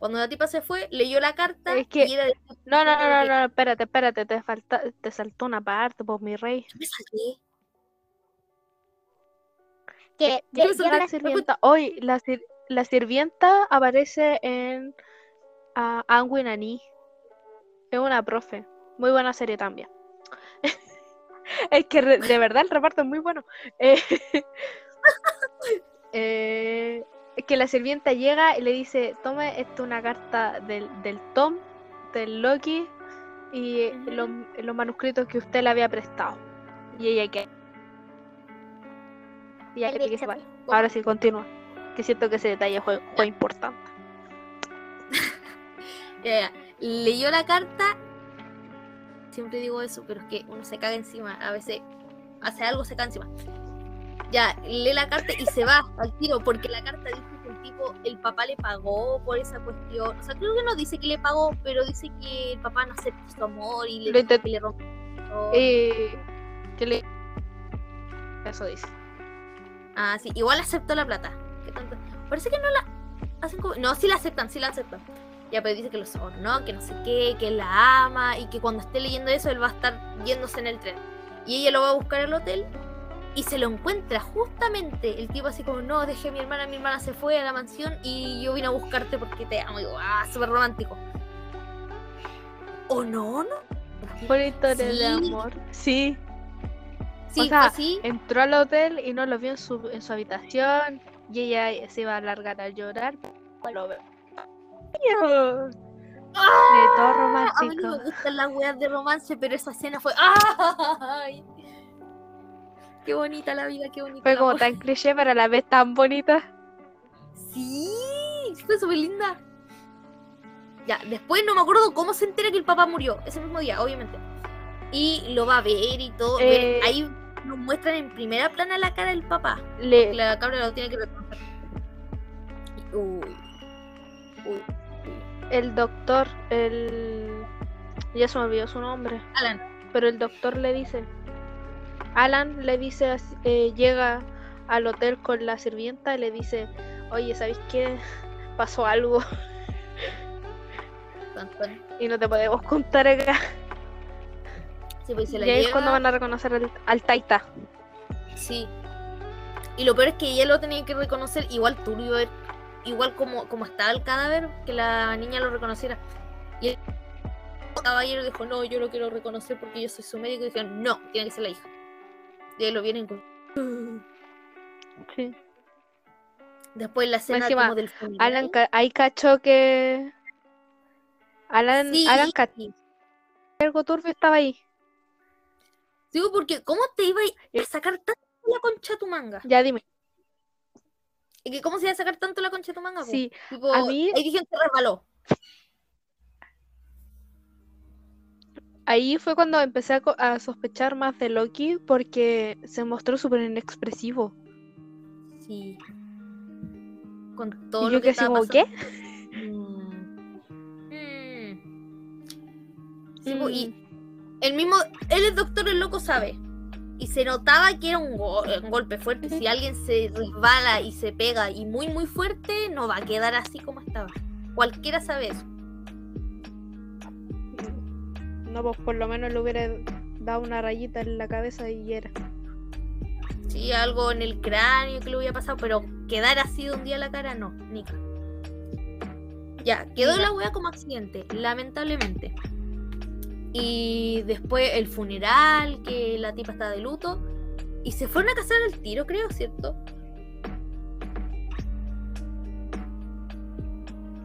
[SPEAKER 2] Cuando la tipa se fue, leyó la carta
[SPEAKER 1] Es que-
[SPEAKER 2] y era de
[SPEAKER 1] No, no, no, no, no, espérate, espérate, te falta, te saltó una parte, pues mi rey.
[SPEAKER 2] me salté.
[SPEAKER 3] Que
[SPEAKER 2] Yo
[SPEAKER 3] llega
[SPEAKER 1] La
[SPEAKER 3] la-
[SPEAKER 1] sirvienta, hoy la, sir- la sirvienta aparece en uh, Anguin. Es una profe. Muy buena serie también. es que de verdad el reparto es muy bueno. Eh, eh, es que la sirvienta llega y le dice, tome esto una carta del, del Tom, del Loki, y eh, los, los manuscritos que usted le había prestado. Y ella que. Ya que se va. Ahora sí, continúa. Que siento que ese detalle fue, fue importante.
[SPEAKER 2] Ya, ya. Leyó la carta. Siempre digo eso, pero es que uno se caga encima. A veces hace algo, se caga encima. Ya, lee la carta y se va al tiro, porque la carta dice que el tipo, el papá le pagó por esa cuestión. O sea, creo que no dice que le pagó, pero dice que el papá no acepta su amor y le, que le rompió.
[SPEAKER 1] Eh, que le... Eso dice.
[SPEAKER 2] Ah, sí, igual aceptó la plata. ¿Qué tanto? Parece que no la hacen como... No, sí la aceptan, sí la aceptan. Ya, pero dice que lo sobornó, que no sé qué, que él la ama y que cuando esté leyendo eso él va a estar yéndose en el tren. Y ella lo va a buscar al hotel y se lo encuentra justamente. El tipo así como, no, dejé a mi hermana, mi hermana se fue a la mansión y yo vine a buscarte porque te amo. Y digo, ah, súper romántico. ¿O no? ¿No?
[SPEAKER 1] Una historia de
[SPEAKER 2] Sí.
[SPEAKER 1] amor. Sí.
[SPEAKER 2] Sí,
[SPEAKER 1] O sea,
[SPEAKER 2] fue así.
[SPEAKER 1] Entró al hotel y no lo vio en su, en su habitación. Y ella se iba a largar a llorar. pero Lo veo. De todo
[SPEAKER 2] A mí no
[SPEAKER 1] romántico.
[SPEAKER 2] me gustan las weas de romance, pero esa escena fue. ¡Ay! Qué bonita la vida, qué bonita.
[SPEAKER 1] Fue como tan cliché, pero a la vez tan bonita.
[SPEAKER 2] Sí, fue súper linda. Ya, después no me acuerdo cómo se entera que el papá murió. Ese mismo día, obviamente. Y lo va a ver y todo.
[SPEAKER 1] Eh.
[SPEAKER 2] Ahí nos muestran en primera plana la cara del papá.
[SPEAKER 1] Le,
[SPEAKER 2] La cabra lo tiene que reconocer. Uy. Uy.
[SPEAKER 1] el doctor, el. Ya se me olvidó su nombre.
[SPEAKER 2] Alan.
[SPEAKER 1] Pero el doctor le dice. Alan le dice, eh, llega al hotel con la sirvienta y le dice: Oye, ¿sabéis qué? Pasó algo y no te podemos contar acá.
[SPEAKER 2] Sí, pues, se
[SPEAKER 1] Y ahí es cuando van a reconocer al, al Taita.
[SPEAKER 2] Sí. Y lo peor es que ella lo tenía que reconocer igual turbio, igual como, como estaba el cadáver, que la niña lo reconociera. Y el caballero dijo, no, yo lo quiero reconocer porque yo soy su médico. Y dijeron, no, tiene que ser la hija. Y ahí lo vienen con...
[SPEAKER 1] Sí.
[SPEAKER 2] Después la escena
[SPEAKER 1] encima,
[SPEAKER 2] como del funeral.
[SPEAKER 1] Alan, ca- ahí cachó que. Alan,
[SPEAKER 2] Sí.
[SPEAKER 1] Alan que algo turbio estaba ahí.
[SPEAKER 2] Digo, porque ¿cómo te iba a sacar tanto la concha de tu manga?
[SPEAKER 1] Ya dime.
[SPEAKER 2] ¿Y que cómo se iba a sacar tanto la concha de tu manga? po?
[SPEAKER 1] Sí,
[SPEAKER 2] Tipo,
[SPEAKER 1] a mí-
[SPEAKER 2] ahí dijeron que resbaló.
[SPEAKER 1] ahí fue cuando empecé a, a sospechar más de Loki porque se mostró súper inexpresivo.
[SPEAKER 2] Sí. Con todo
[SPEAKER 1] y
[SPEAKER 2] lo
[SPEAKER 1] yo
[SPEAKER 2] que estaba
[SPEAKER 1] ¿qué?
[SPEAKER 2] Mm. Mm. Sí, po, y
[SPEAKER 1] Mm,
[SPEAKER 2] el mismo, él es doctor, el loco sabe. Y se notaba que era un, go- un golpe fuerte. Si alguien se resbala y se pega y muy, muy fuerte, no va a quedar así como estaba. Cualquiera sabe eso.
[SPEAKER 1] No, pues por lo menos le hubiera dado una rayita en la cabeza y era.
[SPEAKER 2] Sí, algo en el cráneo que le hubiera pasado, pero quedar así de un día a la cara, no, nica. Ya, quedó
[SPEAKER 1] Mira.
[SPEAKER 2] la wea como accidente, lamentablemente. Y después el funeral, que la tipa estaba de luto. Y se fueron a casar al tiro, creo, ¿cierto?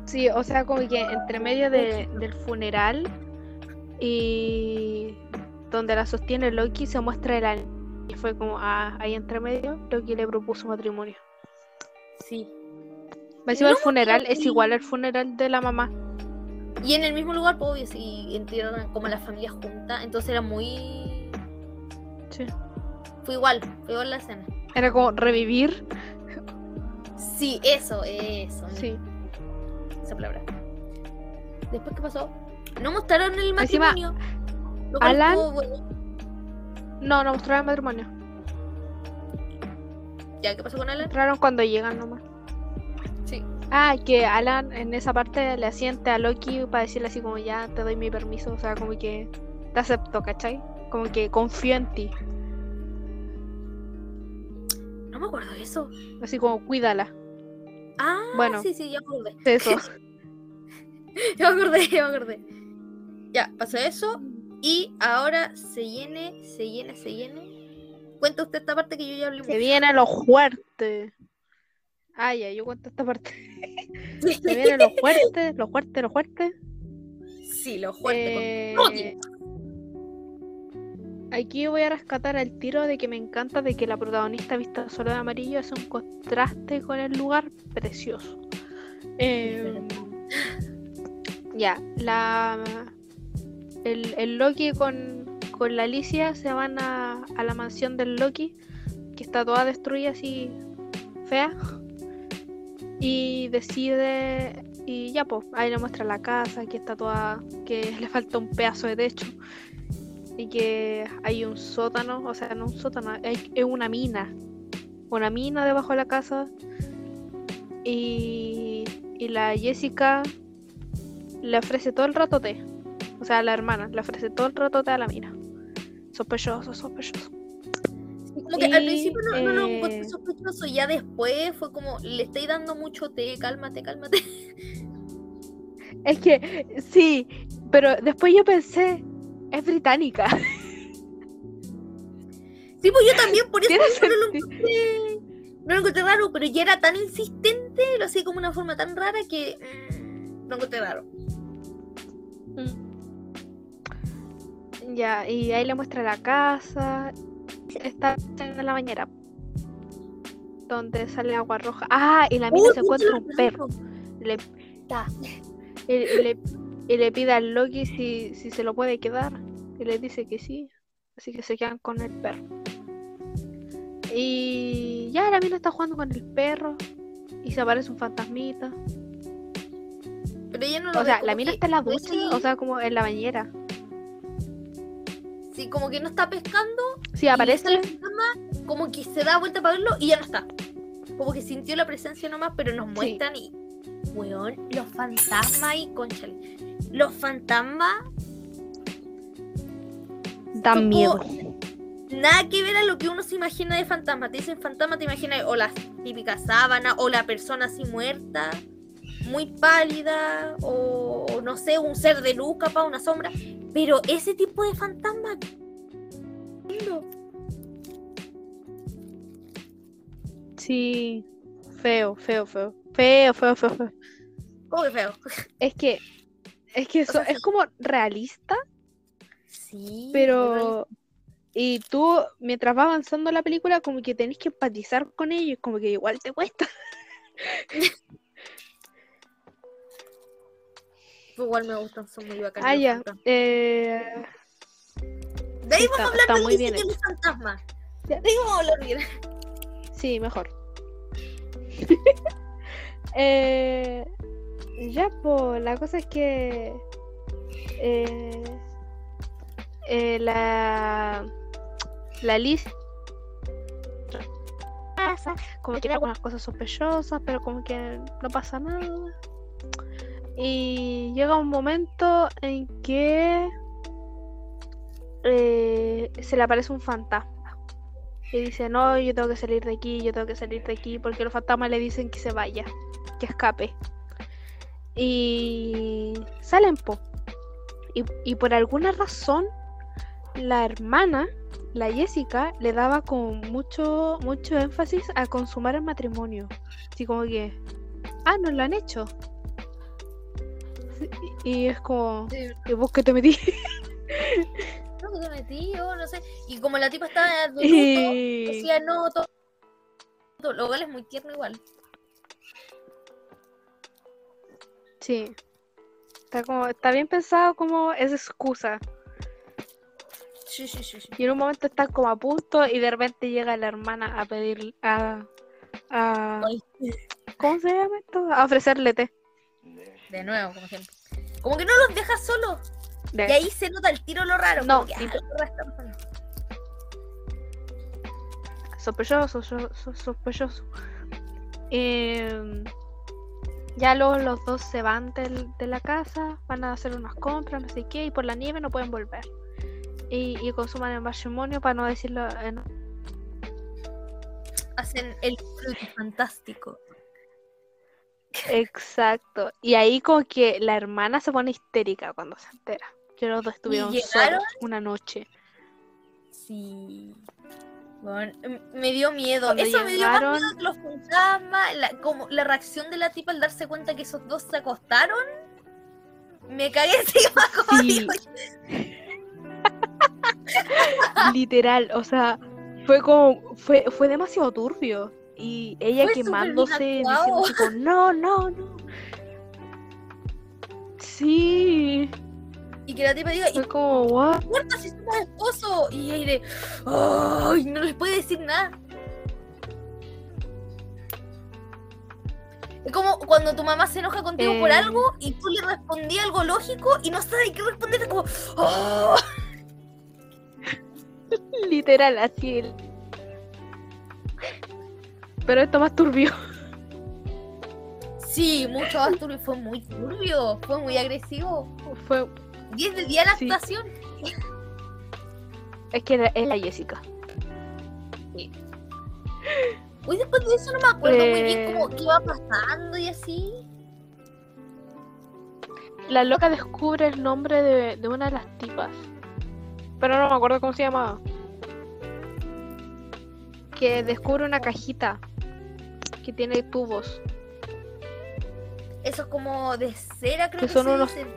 [SPEAKER 1] Sí, o sea, como que entre medio de- del funeral y donde la sostiene Loki se muestra el año. Y fue como, ah, ahí entre medio, Loki le propuso matrimonio.
[SPEAKER 2] Sí.
[SPEAKER 1] Encima el
[SPEAKER 2] No,
[SPEAKER 1] funeral es igual al funeral de la mamá.
[SPEAKER 2] Y en el mismo lugar, pues obvio, sí, entierran como las familias juntas. Entonces era muy.
[SPEAKER 1] Sí.
[SPEAKER 2] Fue igual, fue igual la escena.
[SPEAKER 1] Era como revivir.
[SPEAKER 2] Sí, eso, eso.
[SPEAKER 1] Sí.
[SPEAKER 2] esa palabra. Después, ¿qué pasó? No mostraron el
[SPEAKER 1] Encima,
[SPEAKER 2] matrimonio. cual
[SPEAKER 1] Alan-
[SPEAKER 2] estuvo bueno.
[SPEAKER 1] No, no mostraron el matrimonio.
[SPEAKER 2] Ya, ¿qué pasó con Alan?
[SPEAKER 1] Mostraron cuando llegan nomás. Ah, que Alan en esa parte le asiente a Loki para decirle así como ya te doy mi permiso. O sea, como que te acepto, ¿cachai? Como que confío en ti.
[SPEAKER 2] No me acuerdo de eso.
[SPEAKER 1] Así como cuídala.
[SPEAKER 2] Ah,
[SPEAKER 1] Bueno.
[SPEAKER 2] sí, sí, ya me acordé.
[SPEAKER 1] Eso.
[SPEAKER 2] Ya me acordé, ya me acordé. Ya, pasó eso. Y ahora se llene, se llene, se llene. Cuenta usted esta parte que yo ya hablé
[SPEAKER 1] Se viene lo fuerte. Ah, ya, yo cuento esta parte. Se viene lo fuerte, lo fuerte, lo fuerte.
[SPEAKER 2] Sí, lo fuerte.
[SPEAKER 1] Eh,
[SPEAKER 2] con.
[SPEAKER 1] Aquí voy a rescatar el tiro de que me encanta de que la protagonista vista solo de amarillo es un contraste con el lugar precioso. Eh, ya, la el, el Loki con, con la Alicia se van a, a la mansión del Loki, que está toda destruida así fea. Y decide y ya pues, ahí le muestra la casa, que está toda, que le falta un pedazo de techo. Y que hay un sótano, o sea, no un sótano, es una mina. Una mina debajo de la casa. Y, y la Jessica le ofrece todo el rato té. O sea, la hermana le ofrece todo el rato té a la mina. Sospechoso, sospechoso.
[SPEAKER 2] Como que al
[SPEAKER 1] Y,
[SPEAKER 2] principio no, no lo encontré
[SPEAKER 1] eh,
[SPEAKER 2] sospechoso, ya después fue como, le estáis dando mucho té, cálmate, cálmate.
[SPEAKER 1] Es que, sí, pero después yo pensé, es británica.
[SPEAKER 2] Sí, pues yo también, por eso no lo encontré, no lo encontré raro, pero ya era tan insistente, lo hacía como una forma tan rara que mm, lo encontré raro.
[SPEAKER 1] Ya, y ahí le muestra la casa. Está en la bañera. Donde sale agua roja. Ah, y la mina se encuentra un perro. Le, y, le, y le pide al Loki si, si se lo puede quedar. Y le dice que sí. Así que se quedan con el perro. Y ya la mina está jugando con el perro. Y se aparece un fantasmita.
[SPEAKER 2] Pero ella no lo
[SPEAKER 1] O sea, la mina
[SPEAKER 2] que
[SPEAKER 1] está en la ducha. O sea, como en la bañera.
[SPEAKER 2] Sí, como que no está pescando, Y
[SPEAKER 1] aparece.
[SPEAKER 2] el fantasma, como que se da vuelta para verlo y ya no está. Como que sintió la presencia nomás, pero nos muestran y. Weón, los fantasmas y conchale. Los fantasmas
[SPEAKER 1] Dan miedo.
[SPEAKER 2] nada que ver a lo que uno se imagina de fantasma. Te dicen fantasma, te imaginas o la típica sábana, o la persona así muerta, muy pálida, o, o no sé, un ser de luz, capaz, una sombra. Pero ese tipo de fantasma.
[SPEAKER 1] Sí, feo, feo, feo. Feo, feo, feo, feo.
[SPEAKER 2] ¿Cómo que feo?
[SPEAKER 1] Es que, es que eso
[SPEAKER 2] sea,
[SPEAKER 1] es como realista,
[SPEAKER 2] Sí.
[SPEAKER 1] pero. Y tú, mientras va avanzando la película, como que tenés que empatizar con ellos, como que igual te cuesta.
[SPEAKER 2] Igual me gustan, son muy bacanas.
[SPEAKER 1] Ah, ya. Eh,
[SPEAKER 2] De ahí
[SPEAKER 1] sí,
[SPEAKER 2] vamos
[SPEAKER 1] está-
[SPEAKER 2] a hablar del de fantasma.
[SPEAKER 1] Ya.
[SPEAKER 2] De ahí vamos a hablar bien.
[SPEAKER 1] sí, mejor. Eh, ya, pues, la cosa es que. eh, eh, la. La Liz
[SPEAKER 3] Pasa.
[SPEAKER 1] como que algunas cosas sospechosas, pero como que no pasa nada. Y llega un momento en que eh, se le aparece un fantasma. Y dice, no, yo tengo que salir de aquí, yo tengo que salir de aquí, porque los fantasmas le dicen que se vaya, que escape. Y salen, po. Y, y por alguna razón, la hermana la Jessica le daba con mucho, mucho énfasis a consumar el matrimonio. Así como que, ah, no lo han hecho. Y es como, ¿y vos qué te metí?
[SPEAKER 2] Que te metí, o no sé. Y como la tipa estaba de
[SPEAKER 1] Y-
[SPEAKER 2] decía no, todo. Lo cual es muy tierno igual.
[SPEAKER 1] Sí. Está como, está bien pensado como esa excusa.
[SPEAKER 2] Sí, sí, sí. sí.
[SPEAKER 1] Y en un momento está como a punto y de repente llega la hermana a pedir a, ¿cómo se llama esto? A ofrecerle té.
[SPEAKER 2] De nuevo, como siempre. Como que no los dejas solos.
[SPEAKER 1] De-
[SPEAKER 2] Y ahí se nota el tiro lo raro.
[SPEAKER 1] No, tipo-
[SPEAKER 2] ah.
[SPEAKER 1] Sospechoso, so- so- sospechoso. Em, ya luego los dos se van del- de la casa, van a hacer unas compras, no sé qué, y por la nieve no pueden volver. Y, y consuman el matrimonio para no decirlo en...
[SPEAKER 2] Hacen el fantástico.
[SPEAKER 1] Exacto. Y ahí como que la hermana se pone histérica cuando se entera. Que los dos estuvieron solos una noche.
[SPEAKER 2] Sí. Bueno, me dio miedo.
[SPEAKER 1] Cuando
[SPEAKER 2] Eso me dio más miedo que los fantasmas. La, como la reacción de la tipa al darse cuenta que esos dos se acostaron. Me cagué encima, como
[SPEAKER 1] Sí. Literal, o sea, fue como, fue, fue demasiado turbio. Y ella
[SPEAKER 2] Fue
[SPEAKER 1] quemándose, diciendo tipo, no, no, no. Sí,
[SPEAKER 2] Y que la tipa diga,
[SPEAKER 1] fue como, what?
[SPEAKER 2] importa si somos esposos? Y Aire, ¡ay! No les puede decir nada. Es como cuando tu mamá se enoja contigo por
[SPEAKER 1] Eh.
[SPEAKER 2] algo y tú le respondí algo lógico y no sabes qué responderte, como, ¡oh!
[SPEAKER 1] Literal, así. el- Pero esto más turbio.
[SPEAKER 2] Sí, mucho más turbio, fue muy turbio, fue muy agresivo.
[SPEAKER 1] Fue,
[SPEAKER 2] 10 de día la
[SPEAKER 1] Sí.
[SPEAKER 2] actuación.
[SPEAKER 1] es que es la Jessica.
[SPEAKER 2] Hoy después de eso no me acuerdo muy bien
[SPEAKER 1] Eh.
[SPEAKER 2] cómo qué iba pasando y así.
[SPEAKER 1] La loca descubre el nombre de, de una de las tipas. Pero no me acuerdo cómo se llamaba. Que descubre una cajita que tiene tubos.
[SPEAKER 2] Eso es como de cera, creo
[SPEAKER 1] Que
[SPEAKER 2] que,
[SPEAKER 1] son
[SPEAKER 2] se
[SPEAKER 1] unos-
[SPEAKER 2] dice.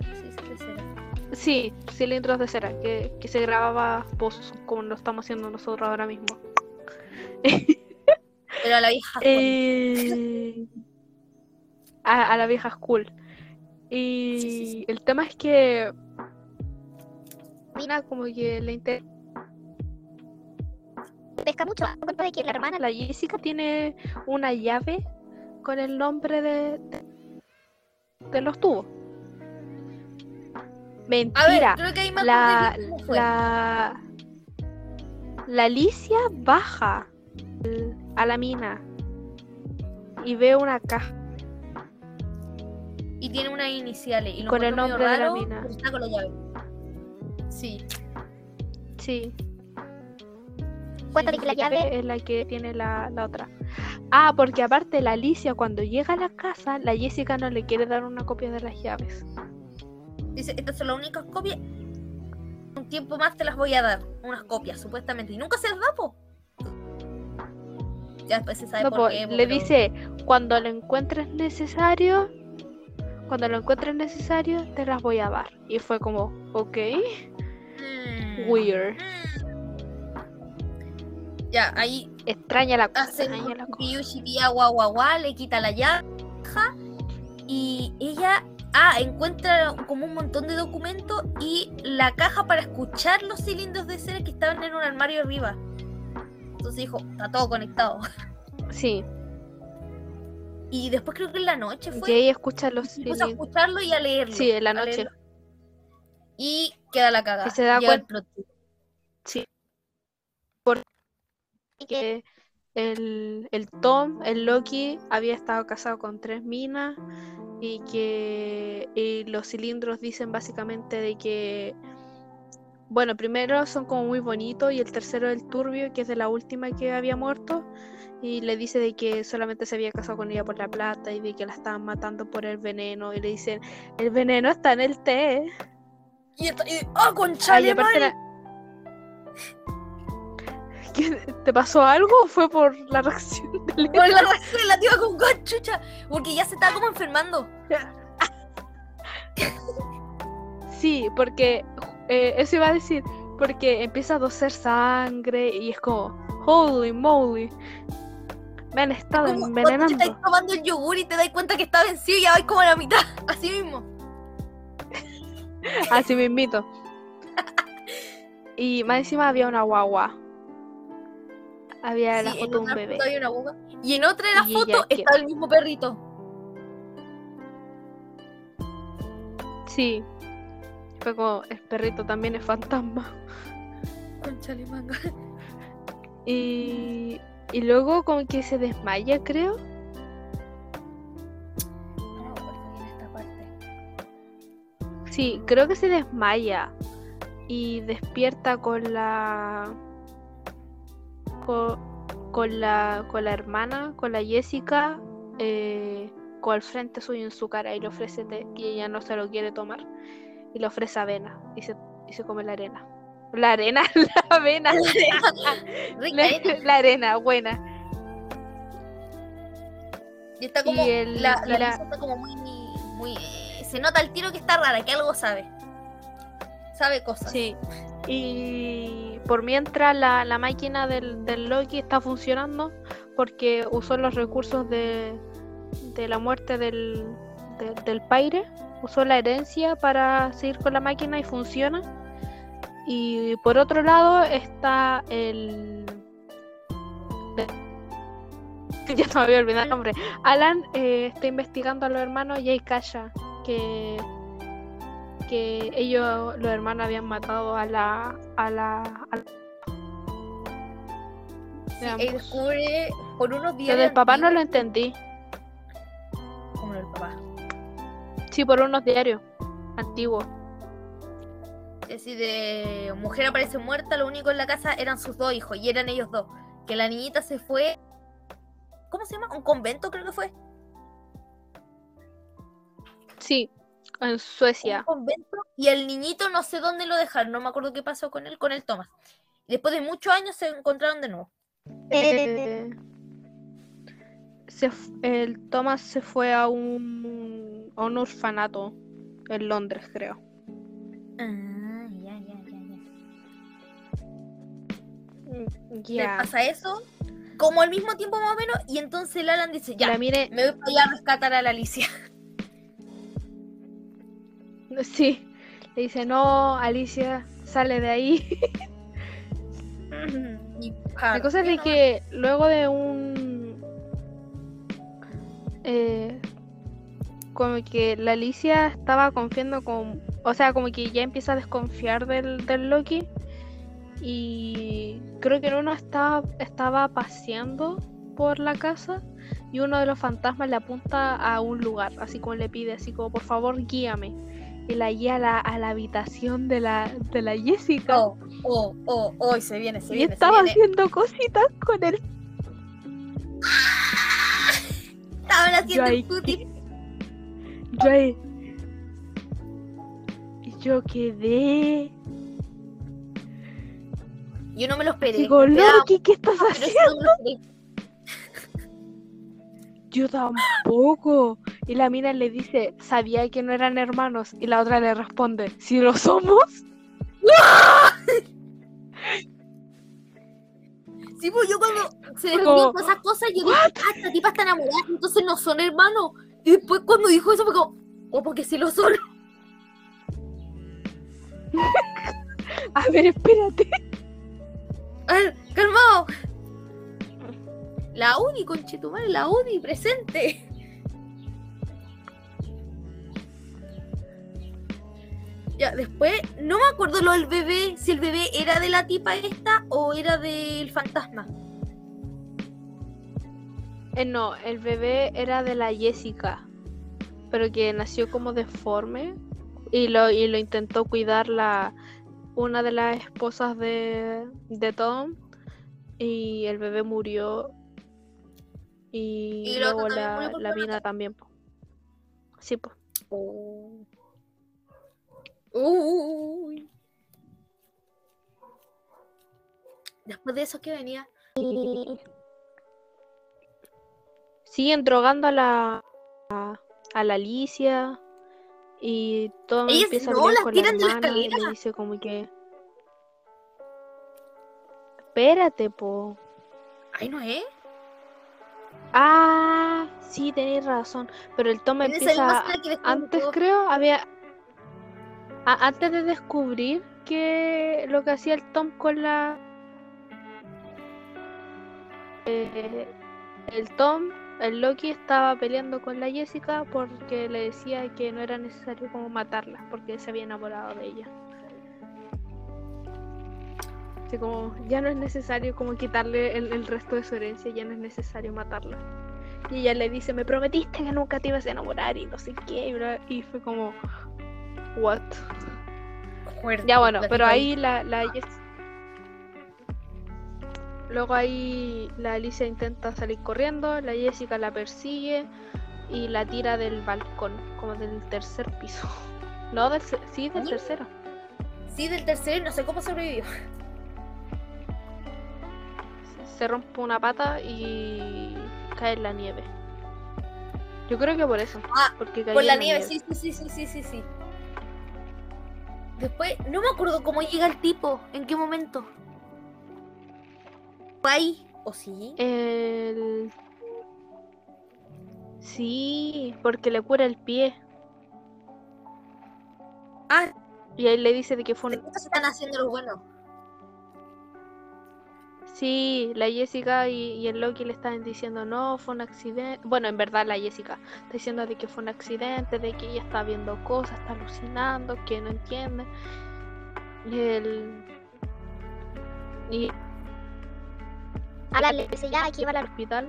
[SPEAKER 2] Creo que se dice de cera.
[SPEAKER 1] Sí, cilindros de cera, que, que se grababa pozos, como lo estamos haciendo nosotros ahora mismo.
[SPEAKER 2] Pero a la vieja.
[SPEAKER 1] Eh, a, a la vieja school. Y
[SPEAKER 2] Sí, sí, sí.
[SPEAKER 1] el tema es que Mina como que le interesa
[SPEAKER 3] Pesca mucho. De que la hermana
[SPEAKER 1] la Jessica tiene una llave con el nombre de, de, de los tubos.
[SPEAKER 2] A ver,
[SPEAKER 1] Mentira.
[SPEAKER 2] creo que ahí me
[SPEAKER 1] la,
[SPEAKER 2] cómo fue.
[SPEAKER 1] la, la Alicia baja a la mina y ve una caja
[SPEAKER 2] Y tiene unas iniciales. Y lo
[SPEAKER 1] con el nombre de la mina.
[SPEAKER 2] está con la llave. Sí.
[SPEAKER 1] Sí,
[SPEAKER 3] Cuéntame
[SPEAKER 2] sí,
[SPEAKER 3] que la llave
[SPEAKER 1] es la que tiene la, la otra. Ah, porque aparte la Alicia cuando llega a la casa, la Jessica no le quiere dar una copia de las llaves.
[SPEAKER 2] Dice, estas son las únicas copias. Un tiempo más te las voy a dar. Unas copias, supuestamente. Y nunca se las da, po. Ya después se sabe
[SPEAKER 1] No,
[SPEAKER 2] por
[SPEAKER 1] po,
[SPEAKER 2] qué.
[SPEAKER 1] le
[SPEAKER 2] pero-
[SPEAKER 1] dice, cuando lo encuentres necesario, cuando lo encuentres necesario, te las voy a dar. Y fue como, ok,
[SPEAKER 2] Mm,
[SPEAKER 1] weird.
[SPEAKER 2] mm. Ya, ahí
[SPEAKER 1] Extraña la cosa, extraña la cosa.
[SPEAKER 2] le quita la llave y ella ah, encuentra como un montón de documentos y la caja para escuchar los cilindros de cera que estaban en un armario arriba. Entonces dijo, está todo conectado.
[SPEAKER 1] Sí,
[SPEAKER 2] Y después creo que en la noche
[SPEAKER 1] y
[SPEAKER 2] fue.
[SPEAKER 1] ella escucha los
[SPEAKER 2] puso a
[SPEAKER 1] cilindros.
[SPEAKER 2] escucharlo y a leerlo.
[SPEAKER 1] Sí, en la noche.
[SPEAKER 2] Y queda la cagada.
[SPEAKER 1] Y se da cuenta-
[SPEAKER 2] plot twist.
[SPEAKER 1] que el, el Tom, el Loki, había estado casado con tres minas y que y los cilindros dicen básicamente de que, bueno, primero son como muy bonitos y el tercero el turbio, que es de la última que había muerto. Y le dice de que solamente se había casado con ella por la plata y de que la estaban matando por el veneno. Y le dicen, el veneno está en el té.
[SPEAKER 2] Y, esto- y- ¡Ah, concha
[SPEAKER 1] Ay, la- ¿Qué- ¿Te pasó algo o fue por la reacción
[SPEAKER 2] Por la razón la tía con conchucha. Porque ya se estaba como enfermando.
[SPEAKER 1] Sí, porque eh, eso iba a decir, porque empieza a doser sangre y es como, holy moly, me han estado
[SPEAKER 2] Como cuando te
[SPEAKER 1] envenenando.
[SPEAKER 2] estás tomando el yogur y te das cuenta que está vencido y ya vais como a la mitad. Así mismo.
[SPEAKER 1] Así me invito. Y más encima había una guagua. Había la
[SPEAKER 2] Sí,
[SPEAKER 1] foto de un bebé.
[SPEAKER 2] foto había una boca. Y en otra de las fotos está el mismo perrito.
[SPEAKER 1] Sí. Fue como, el perrito también es fantasma.
[SPEAKER 2] Conchale manga.
[SPEAKER 1] Y, y luego como que se desmaya, creo.
[SPEAKER 2] No esta parte.
[SPEAKER 1] Sí, creo que se desmaya y despierta con la con, con la con la hermana, con la Jessica, eh, con el frente suyo en su cara y le ofrece té y ella no se lo quiere tomar y le ofrece avena y se, y se come la arena. La arena, la avena, la, la arena, buena.
[SPEAKER 2] Y está como.
[SPEAKER 1] y el-
[SPEAKER 2] la, la está como muy muy. se nota el tiro que está rara, que algo sabe. Sabe cosas.
[SPEAKER 1] Sí. Y por mientras la, la máquina del, del Loki está funcionando porque usó los recursos de, de la muerte del, de- del Paire, usó la herencia para seguir con la máquina y funciona. Y por otro lado está el... Ya se me había olvidado el nombre. Alan eh, está investigando a los hermanos Jay Kasha, que que ellos, los hermanos, habían matado a la. a la. a la-
[SPEAKER 2] Sí,
[SPEAKER 1] de
[SPEAKER 2] él
[SPEAKER 1] ambos.
[SPEAKER 2] descubre por unos días.
[SPEAKER 1] Lo del papá no lo entendí.
[SPEAKER 2] Como lo del papá.
[SPEAKER 1] Sí, por unos diarios antiguos.
[SPEAKER 2] Es decir, de mujer aparece muerta, lo único en la casa eran sus dos hijos y eran ellos dos. Que la niñita se fue. ¿Cómo se llama? Un convento, creo que fue.
[SPEAKER 1] Sí, en
[SPEAKER 2] Un
[SPEAKER 1] Suecia.
[SPEAKER 2] convento. Y el niñito no sé dónde lo dejaron, no me acuerdo qué pasó con él, con el Thomas. Después de muchos años se encontraron de nuevo.
[SPEAKER 1] Eh, se el Thomas se fue a un, a un orfanato en Londres, creo.
[SPEAKER 2] Ah, ya, ya, ya, ya.
[SPEAKER 1] Mm, Ya.
[SPEAKER 2] pasa eso, como al mismo tiempo más o menos, y entonces el Alan dice, ya,
[SPEAKER 1] mire,
[SPEAKER 2] me voy para allá a rescatar a la Alicia.
[SPEAKER 1] sí. Le dice, no, Alicia, sale de ahí. La cosa es de que luego de un. eh, como que la Alicia estaba confiando con. O sea, como que ya empieza a desconfiar del, del Loki. Y creo que uno estaba, estaba paseando por la casa. Y uno de los fantasmas le apunta a un lugar. Así como le pide, así como, por favor, guíame. Y la guía a la, a la habitación de la, de la Jessica.
[SPEAKER 2] Oh, oh, oh, oh, y se viene, se
[SPEAKER 1] y
[SPEAKER 2] viene, se
[SPEAKER 1] estaba
[SPEAKER 2] viene.
[SPEAKER 1] haciendo cositas con el
[SPEAKER 2] Estaban haciendo
[SPEAKER 1] Yo
[SPEAKER 2] el
[SPEAKER 1] Yo ahí- Y yo quedé.
[SPEAKER 2] Yo no me lo esperé.
[SPEAKER 1] Digo, Loki, ¿qué estás haciendo?
[SPEAKER 2] no.
[SPEAKER 1] Yo tampoco. Y la mina le dice, sabía que no eran hermanos. Y la otra le responde, si lo somos.
[SPEAKER 2] Sí, pues yo cuando se descubrió todas esas cosas, yo dije, ah, esta tipa está enamorada, entonces no son hermanos. Y después cuando dijo eso fue como, oh, porque sí lo son.
[SPEAKER 1] A ver, espérate.
[SPEAKER 2] A ver, calmado. La Uni, conchetumare, la Uni, presente. Ya, después, no me acuerdo lo del bebé, si el bebé era de la tipa esta o era del fantasma.
[SPEAKER 1] Eh, no, el bebé era de la Jessica. Pero que nació como deforme. Y lo, y lo intentó cuidar la, una de las esposas de, de Tom. Y el bebé murió. Y,
[SPEAKER 2] Y
[SPEAKER 1] luego la, la mina también. po. Sí, pues.
[SPEAKER 2] Uy. Después de eso, ¿qué venía?
[SPEAKER 1] Siguen drogando a la a, a la Alicia y todo empieza a
[SPEAKER 2] no,
[SPEAKER 1] pelear
[SPEAKER 2] las
[SPEAKER 1] con la
[SPEAKER 2] de la
[SPEAKER 1] hermana y le dice como que espérate po
[SPEAKER 2] Ay, no es.
[SPEAKER 1] ah sí tenéis razón pero el Tom
[SPEAKER 2] En esa
[SPEAKER 1] empieza
[SPEAKER 2] que
[SPEAKER 1] antes creo había antes de descubrir que lo que hacía el Tom con la eh, el Tom el Loki estaba peleando con la Jessica porque le decía que no era necesario como matarla porque se había enamorado de ella. Así como ya no es necesario como quitarle el, el resto de su herencia ya no es necesario matarla. Y ella le dice me prometiste que nunca te ibas a enamorar y no sé qué y, y fue como what Ya bueno, pero ahí la, la Luego ahí la Alicia intenta salir corriendo, la Jessica la persigue y la tira del balcón, como del tercer piso. No, del, sí, del tercero.
[SPEAKER 2] Sí, del tercero, y no sé cómo sobrevivió.
[SPEAKER 1] Se rompe una pata y cae en la nieve. Yo creo que por eso.
[SPEAKER 2] Ah,
[SPEAKER 1] porque
[SPEAKER 2] Por la nieve, sí, sí, sí, sí, sí, sí, sí. Después, no me acuerdo cómo llega el tipo, en qué momento. ¿Fue ahí? ¿O sí?
[SPEAKER 1] El... Sí, porque le cura el pie.
[SPEAKER 2] Ah,
[SPEAKER 1] Y ahí le dice de que fue
[SPEAKER 2] ¿de
[SPEAKER 1] un...
[SPEAKER 2] qué se están haciendo los buenos?
[SPEAKER 1] Sí, la Jessica y, y el Loki le estaban diciendo, no, fue un accidente. Bueno, en verdad la Jessica está diciendo de que fue un accidente, de que ella está viendo cosas, está alucinando, que no entiende. Y el... Y
[SPEAKER 3] Ahora le dice ya hay que llevar
[SPEAKER 1] al hospital.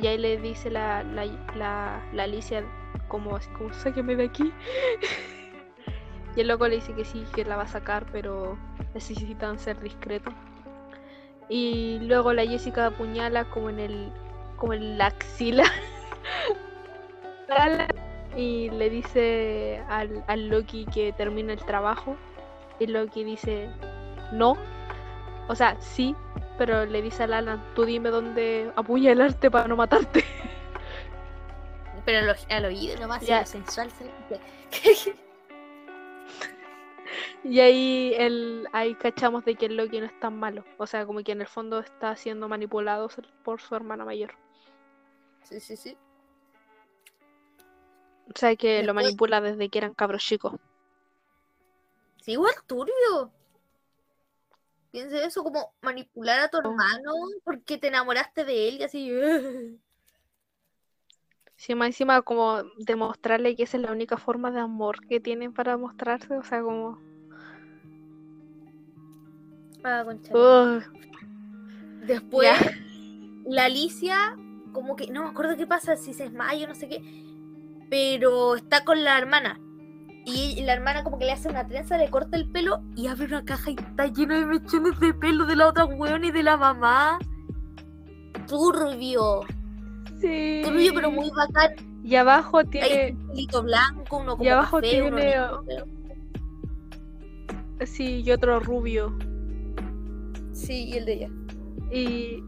[SPEAKER 1] Y ahí le dice la, la, la, la Alicia como, así como, sáqueme de aquí. y el loco le dice que sí, que la va a sacar, pero necesitan ser discretos. Y luego la Jessica apuñala como en el, como en la axila. y le dice al, al Loki que termine el trabajo. Y Loki dice, no. O sea, sí, pero le dice al Alan, tú dime dónde apuñalarte para no matarte.
[SPEAKER 2] Pero al, oído nomás,
[SPEAKER 1] Ya.
[SPEAKER 2] sensual se
[SPEAKER 1] Y ahí el, ahí cachamos de que el Loki no es tan malo. O sea, como que en el fondo está siendo manipulado por su hermana mayor.
[SPEAKER 2] Sí, sí, sí.
[SPEAKER 1] O sea, que lo manipula desde que eran cabros chicos.
[SPEAKER 2] Sí, igual turbio. Piensa eso como manipular a tu hermano porque te enamoraste de él y así.
[SPEAKER 1] Sí, más encima como demostrarle que esa es la única forma de amor que tienen para mostrarse. O sea, como...
[SPEAKER 2] Ah, concha. Después,
[SPEAKER 1] Ya.
[SPEAKER 2] la Alicia, como que no me acuerdo qué pasa, si se desmaya o no sé qué, pero está con la hermana. Y la hermana como que le hace una trenza, le corta el pelo y abre una caja y está lleno de mechones de pelo de la otra weón y de la mamá. Turbio.
[SPEAKER 1] Sí.
[SPEAKER 2] Turbio, pero muy bacán.
[SPEAKER 1] Y abajo
[SPEAKER 2] Hay
[SPEAKER 1] tiene...
[SPEAKER 2] un pelito blanco, uno como
[SPEAKER 1] abajo
[SPEAKER 2] café, uno
[SPEAKER 1] tiene-
[SPEAKER 2] pero-
[SPEAKER 1] Sí, y otro rubio.
[SPEAKER 2] Sí, y el de ella.
[SPEAKER 1] Y,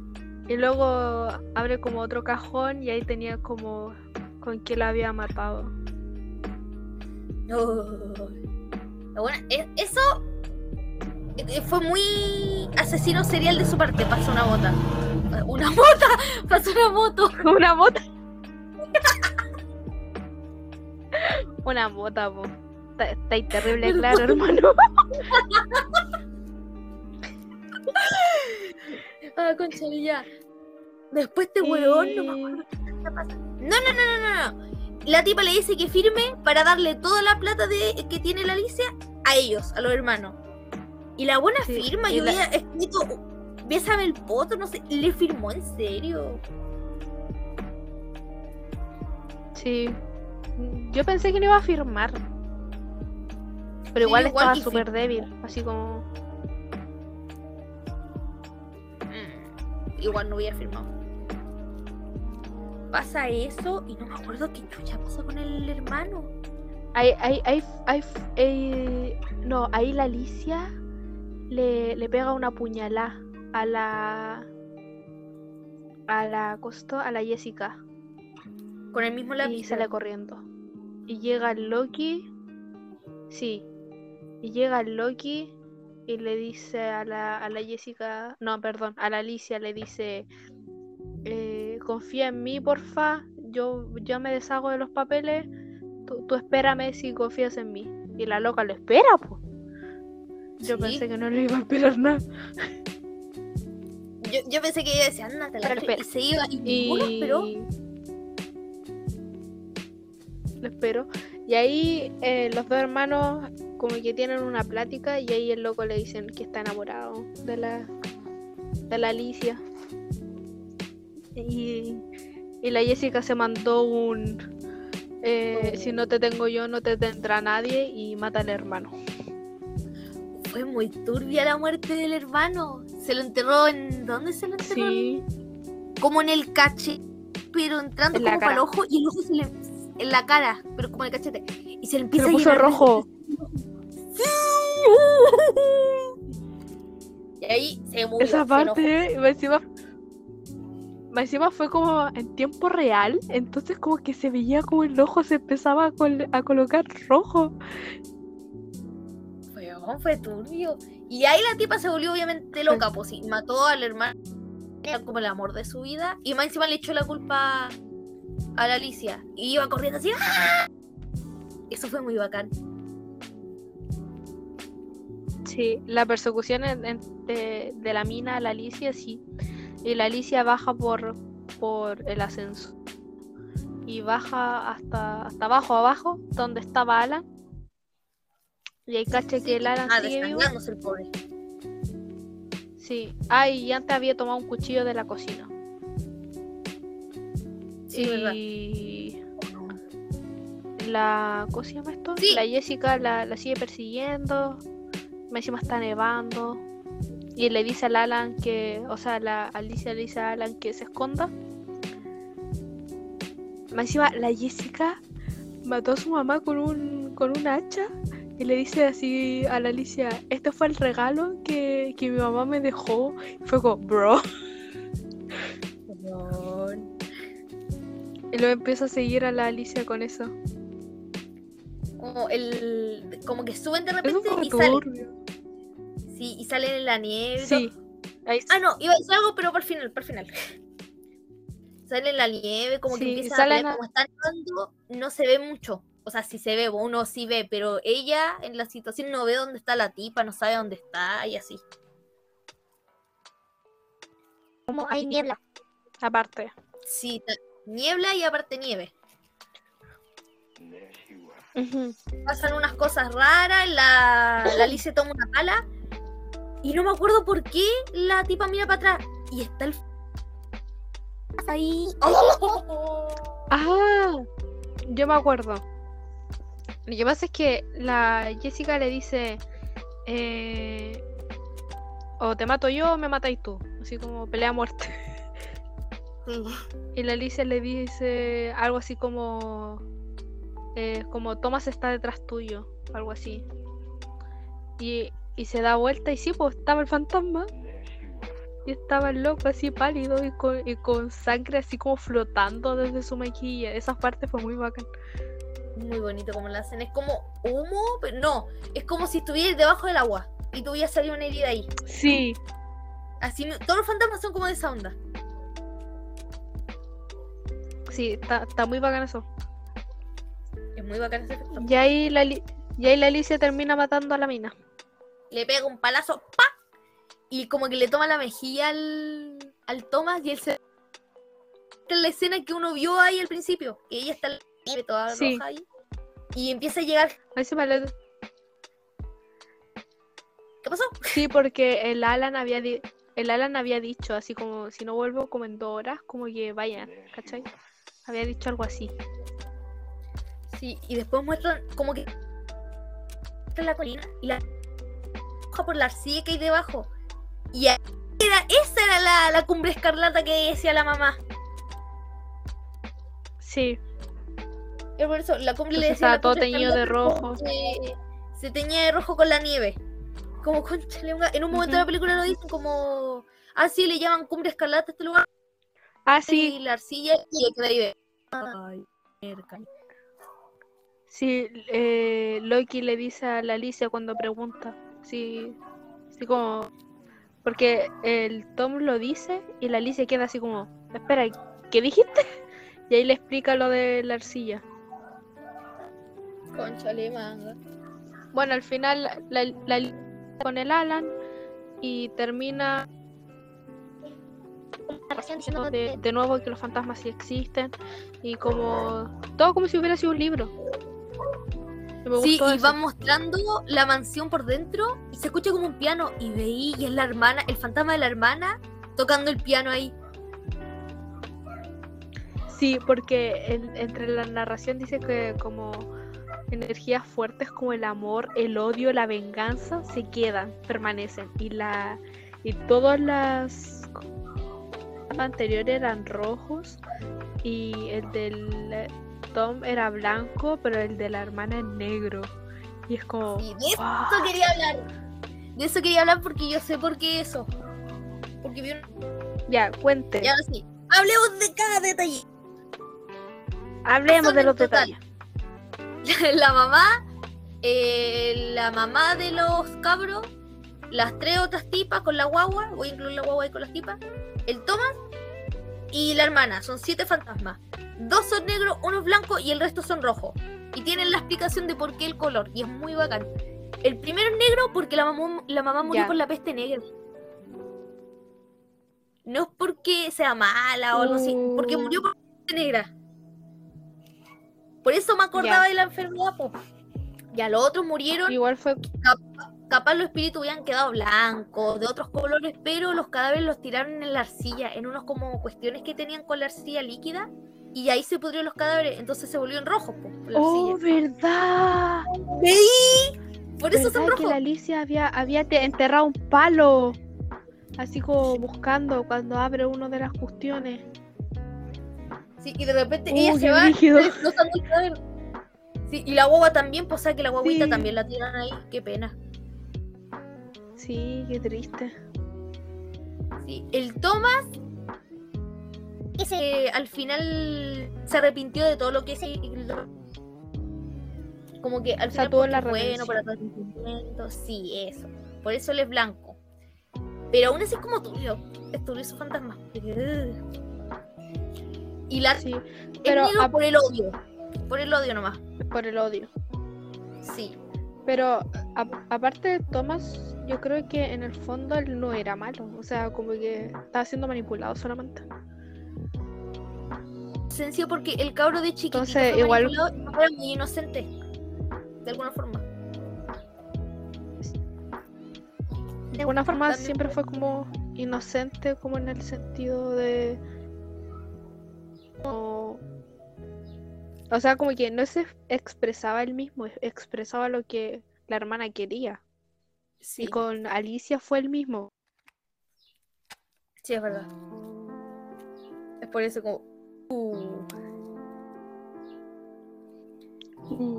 [SPEAKER 1] y luego abre como otro cajón y ahí tenía como con qué la había matado.
[SPEAKER 2] No. Bueno, e- eso eh, fue muy asesino serial de su parte. Pasó una bota. Una bota. Pasó una moto.
[SPEAKER 1] Una mota. Una mota, po. Está, está terrible, claro, hermano.
[SPEAKER 2] Ah, concha ya. Después este huevón, no me
[SPEAKER 1] Y-
[SPEAKER 2] acuerdo qué está pasando. No, no, no, no, no, no. La tipa le dice que firme para darle toda la plata de, que tiene la Alicia a ellos, a los hermanos. Y la buena
[SPEAKER 1] Sí,
[SPEAKER 2] firma,
[SPEAKER 1] y
[SPEAKER 2] yo
[SPEAKER 1] la-
[SPEAKER 2] había escrito, bésame el poto, no sé, le firmó en serio.
[SPEAKER 1] Sí. Yo pensé que no iba a firmar. Pero
[SPEAKER 2] Sí,
[SPEAKER 1] igual
[SPEAKER 2] igual
[SPEAKER 1] estaba súper débil. Así como.
[SPEAKER 2] Mm, igual no hubiera firmado. Pasa eso y no me acuerdo qué chucha pasa con el hermano.
[SPEAKER 1] Ahí, ahí, ahí, ahí, no, ahí la Alicia le, le pega una puñalada a la. A la costo, a la Jessica.
[SPEAKER 2] Con el mismo lápiz.
[SPEAKER 1] Y sale corriendo. Y llega el Loki. Sí. Y llega el Loki y le dice a la, a la Jessica. No, perdón, a la Alicia le dice. eh, confía en mí, porfa. Yo, yo me deshago de los papeles. Tú, tú espérame si confías en mí. Y la loca lo espera, pues. Yo
[SPEAKER 2] Sí.
[SPEAKER 1] pensé que no le iba a esperar nada.
[SPEAKER 2] Yo, yo pensé que ella decía, ándate la
[SPEAKER 1] Pero
[SPEAKER 2] chucha",
[SPEAKER 1] espera.
[SPEAKER 2] y se iba y
[SPEAKER 1] Y
[SPEAKER 2] esperó.
[SPEAKER 1] lo espero. Y ahí eh, los dos hermanos como que tienen una plática y ahí el loco le dicen que está enamorado de la de la Alicia. Y, y la Jessica se mandó un eh,
[SPEAKER 2] Oh.
[SPEAKER 1] si no te tengo yo no te tendrá nadie y mata al hermano.
[SPEAKER 2] Fue muy turbia la muerte del hermano. Se lo enterró en. ¿Dónde se lo enterró?
[SPEAKER 1] Sí,
[SPEAKER 2] Como en el cache, pero entrando
[SPEAKER 1] En
[SPEAKER 2] como para el ojo y el ojo se le. En la cara, pero como en el cachete. Y se le empieza
[SPEAKER 1] lo
[SPEAKER 2] a
[SPEAKER 1] puso
[SPEAKER 2] de-
[SPEAKER 1] rojo.
[SPEAKER 2] Y ahí se murió.
[SPEAKER 1] Esa parte, y encima, más encima fue como en tiempo real, entonces como que se veía como el ojo se empezaba a, col- a colocar rojo.
[SPEAKER 2] Weón, fue turbio. Y ahí la tipa se volvió obviamente loca, pues sí. Mató al hermano, era como el amor de su vida. Y más encima le echó la culpa a la Alicia. Y iba corriendo así. ¡ah! Eso fue muy bacán.
[SPEAKER 1] Sí, la persecución en- en- de, de la mina a la Alicia, sí. Y la Alicia baja por, por el ascenso. Y baja hasta, hasta abajo, abajo, donde estaba Alan. Y ahí cacha que el Alan
[SPEAKER 2] Ah,
[SPEAKER 1] sigue vivo.
[SPEAKER 2] el pobre.
[SPEAKER 1] Sí. Ah, y antes había tomado un cuchillo de la cocina.
[SPEAKER 2] Sí, verdad.
[SPEAKER 1] y la ¿cómo se llama esto?
[SPEAKER 2] Sí.
[SPEAKER 1] La Jessica la, la sigue persiguiendo. Más Encima está nevando. Y le dice al Alan que, o sea, la Alicia le dice a Alan que se esconda. Más encima la Jessica mató a su mamá con un con un hacha y le dice así a la Alicia, este fue el regalo que, que mi mamá me dejó. Y fue como, bro.
[SPEAKER 2] Weón.
[SPEAKER 1] Y luego empieza a seguir a la Alicia con eso.
[SPEAKER 2] Como, el, como que suben de repente y salen. Sí, y salen en la nieve.
[SPEAKER 1] Sí. Ahí
[SPEAKER 2] Ah, no, iba a decir algo, pero por el final, por final. Sale en la nieve, como que
[SPEAKER 1] Sí,
[SPEAKER 2] empieza a
[SPEAKER 1] salen a-
[SPEAKER 2] como está nevando, no se ve mucho. O sea, sí se ve, uno sí ve, pero ella en la situación no ve dónde está la tipa, no sabe dónde está y así.
[SPEAKER 3] Como hay niebla.
[SPEAKER 1] aparte.
[SPEAKER 2] Sí, niebla y aparte nieve. Pasan unas cosas raras, la, la Alicia toma una pala y no me acuerdo por qué la tipa mira para atrás y está el... Ahí.
[SPEAKER 1] Ah, yo me acuerdo. Lo que pasa es que la Jessica le dice, eh, o te mato yo o me matáis tú, así como pelea a muerte. Y la Alicia le dice algo así como, eh, como Thomas está detrás tuyo, algo así. Y, y se da vuelta y sí, pues estaba el fantasma. Y estaba el loco así pálido y con, y con sangre así como flotando desde su mejilla. Esa parte fue muy bacán.
[SPEAKER 2] Muy bonito como lo hacen. Es como humo, pero no. Es como si estuvieras debajo del agua y tuviera salido una herida ahí.
[SPEAKER 1] Sí,
[SPEAKER 2] Así, todos los fantasmas son como de esa onda.
[SPEAKER 1] sí, está, está muy bacán eso.
[SPEAKER 2] Es muy bacán ese efecto.
[SPEAKER 1] Y ahí la, Li- y ahí la Alicia termina matando a la mina.
[SPEAKER 2] Le pega un palazo, ¡pa! Y como que le toma la mejilla al, al Thomas y él se. Esta es la escena que uno vio ahí al principio. Que ella está en la nieve toda
[SPEAKER 1] Sí.
[SPEAKER 2] roja ahí. Y empieza a llegar.
[SPEAKER 1] Ahí se me lo-
[SPEAKER 2] ¿Qué pasó?
[SPEAKER 1] Sí, porque el Alan había di- el Alan había dicho así como si no vuelvo como en dos horas, como que vayan, ¿cachai? Había dicho algo así.
[SPEAKER 2] Sí, y después muestran como que. la colina y la. por la arcilla que hay debajo. Y ahí era, esa era la, la cumbre escarlata que decía la mamá.
[SPEAKER 1] Sí,
[SPEAKER 2] Es por eso, la cumbre le decía
[SPEAKER 1] estaba todo teñido de rojo.
[SPEAKER 2] porque Se teñía de rojo con la nieve. Como una- en un momento de la película lo dicen como. Ah, sí, le llaman cumbre escarlata a este lugar.
[SPEAKER 1] ah
[SPEAKER 2] Y
[SPEAKER 1] sí,
[SPEAKER 2] la arcilla y el que. Ay, mierda.
[SPEAKER 1] sí, eh, Loki le dice a la Alicia cuando pregunta, sí, sí como, porque el Tom lo dice y la Alicia queda así como, espera, ¿qué dijiste? Y ahí le explica lo de la arcilla.
[SPEAKER 2] Conchale, manga.
[SPEAKER 1] Bueno, al final la, la, la- con el Alan y termina
[SPEAKER 3] diciendo
[SPEAKER 1] de, de nuevo que los fantasmas sí existen y como todo como si hubiera sido un libro. Me
[SPEAKER 2] Sí, y
[SPEAKER 1] eso.
[SPEAKER 2] van mostrando la mansión por dentro y se escucha como un piano y veí y es la hermana, el fantasma de la hermana tocando el piano ahí.
[SPEAKER 1] Sí, porque en- entre la narración dice que como energías fuertes como el amor, el odio, la venganza se quedan, permanecen y la y todas las anteriores eran rojos y el del eh, Tom era blanco, pero el de la hermana es negro. Y es como
[SPEAKER 2] Y de eso quería hablar. De eso quería hablar porque yo sé por qué eso. Porque vi un...
[SPEAKER 1] Ya, cuente.
[SPEAKER 2] Ya sí. Hablemos de cada detalle.
[SPEAKER 1] Hablemos de los detalles.
[SPEAKER 2] La mamá, eh, la mamá de los cabros, las tres otras tipas con la guagua, voy a incluir la guagua ahí con las tipas, el Thomas y la hermana, son siete fantasmas. Dos son negros, uno es blanco y el resto son rojos. Y tienen la explicación de por qué el color, y es muy bacán. El primero es negro porque la mamá, la mamá murió
[SPEAKER 1] Ya.
[SPEAKER 2] por la peste negra. No es porque sea mala o algo así, porque murió por la peste negra. Por eso me acordaba de la enfermedad, po. Ya los otros murieron,
[SPEAKER 1] Igual fue.
[SPEAKER 2] capaz los espíritus hubieran quedado blancos, de otros colores, pero los cadáveres los tiraron en la arcilla, en unos como cuestiones que tenían con la arcilla líquida, y ahí se pudrieron los cadáveres, entonces se volvieron rojos, po, la
[SPEAKER 1] ¡Oh,
[SPEAKER 2] arcilla.
[SPEAKER 1] verdad!
[SPEAKER 2] Por eso son
[SPEAKER 1] ¿Verdad que
[SPEAKER 2] rojos.
[SPEAKER 1] la Alicia había, había te- enterrado un palo? Así como buscando cuando abre uno de las cuestiones.
[SPEAKER 2] Sí, y de repente
[SPEAKER 1] Uh,
[SPEAKER 2] ella se va el cadáver. Sí, y la guagua también, pues o sea que la guaguita
[SPEAKER 1] Sí.
[SPEAKER 2] también la tiran ahí, qué pena.
[SPEAKER 1] Sí, qué triste.
[SPEAKER 2] Sí, el Thomas
[SPEAKER 3] Ese
[SPEAKER 2] eh, al final se arrepintió de todo lo que se como que al
[SPEAKER 1] O sea,
[SPEAKER 2] final porque
[SPEAKER 1] la
[SPEAKER 2] es bueno para arrepentimiento sí eso por eso él es blanco pero aún así es como turbio es turbio su fantasma y la
[SPEAKER 1] Sí, pero a-
[SPEAKER 2] por el odio por el odio nomás
[SPEAKER 1] por el odio.
[SPEAKER 2] sí
[SPEAKER 1] Pero a- aparte de Thomas, yo creo que en el fondo él no era malo. O sea, como que estaba siendo manipulado solamente.
[SPEAKER 2] sencillo porque el cabro de chiquitito
[SPEAKER 1] Entonces,
[SPEAKER 2] fue
[SPEAKER 1] igual-
[SPEAKER 2] y era muy inocente de alguna forma
[SPEAKER 1] De alguna forma siempre fue como inocente, como en el sentido de. Como- O sea, como que no se expresaba él mismo, expresaba lo que la hermana quería.
[SPEAKER 2] sí
[SPEAKER 1] Y con Alicia fue el mismo.
[SPEAKER 2] sí es verdad es por eso como uh.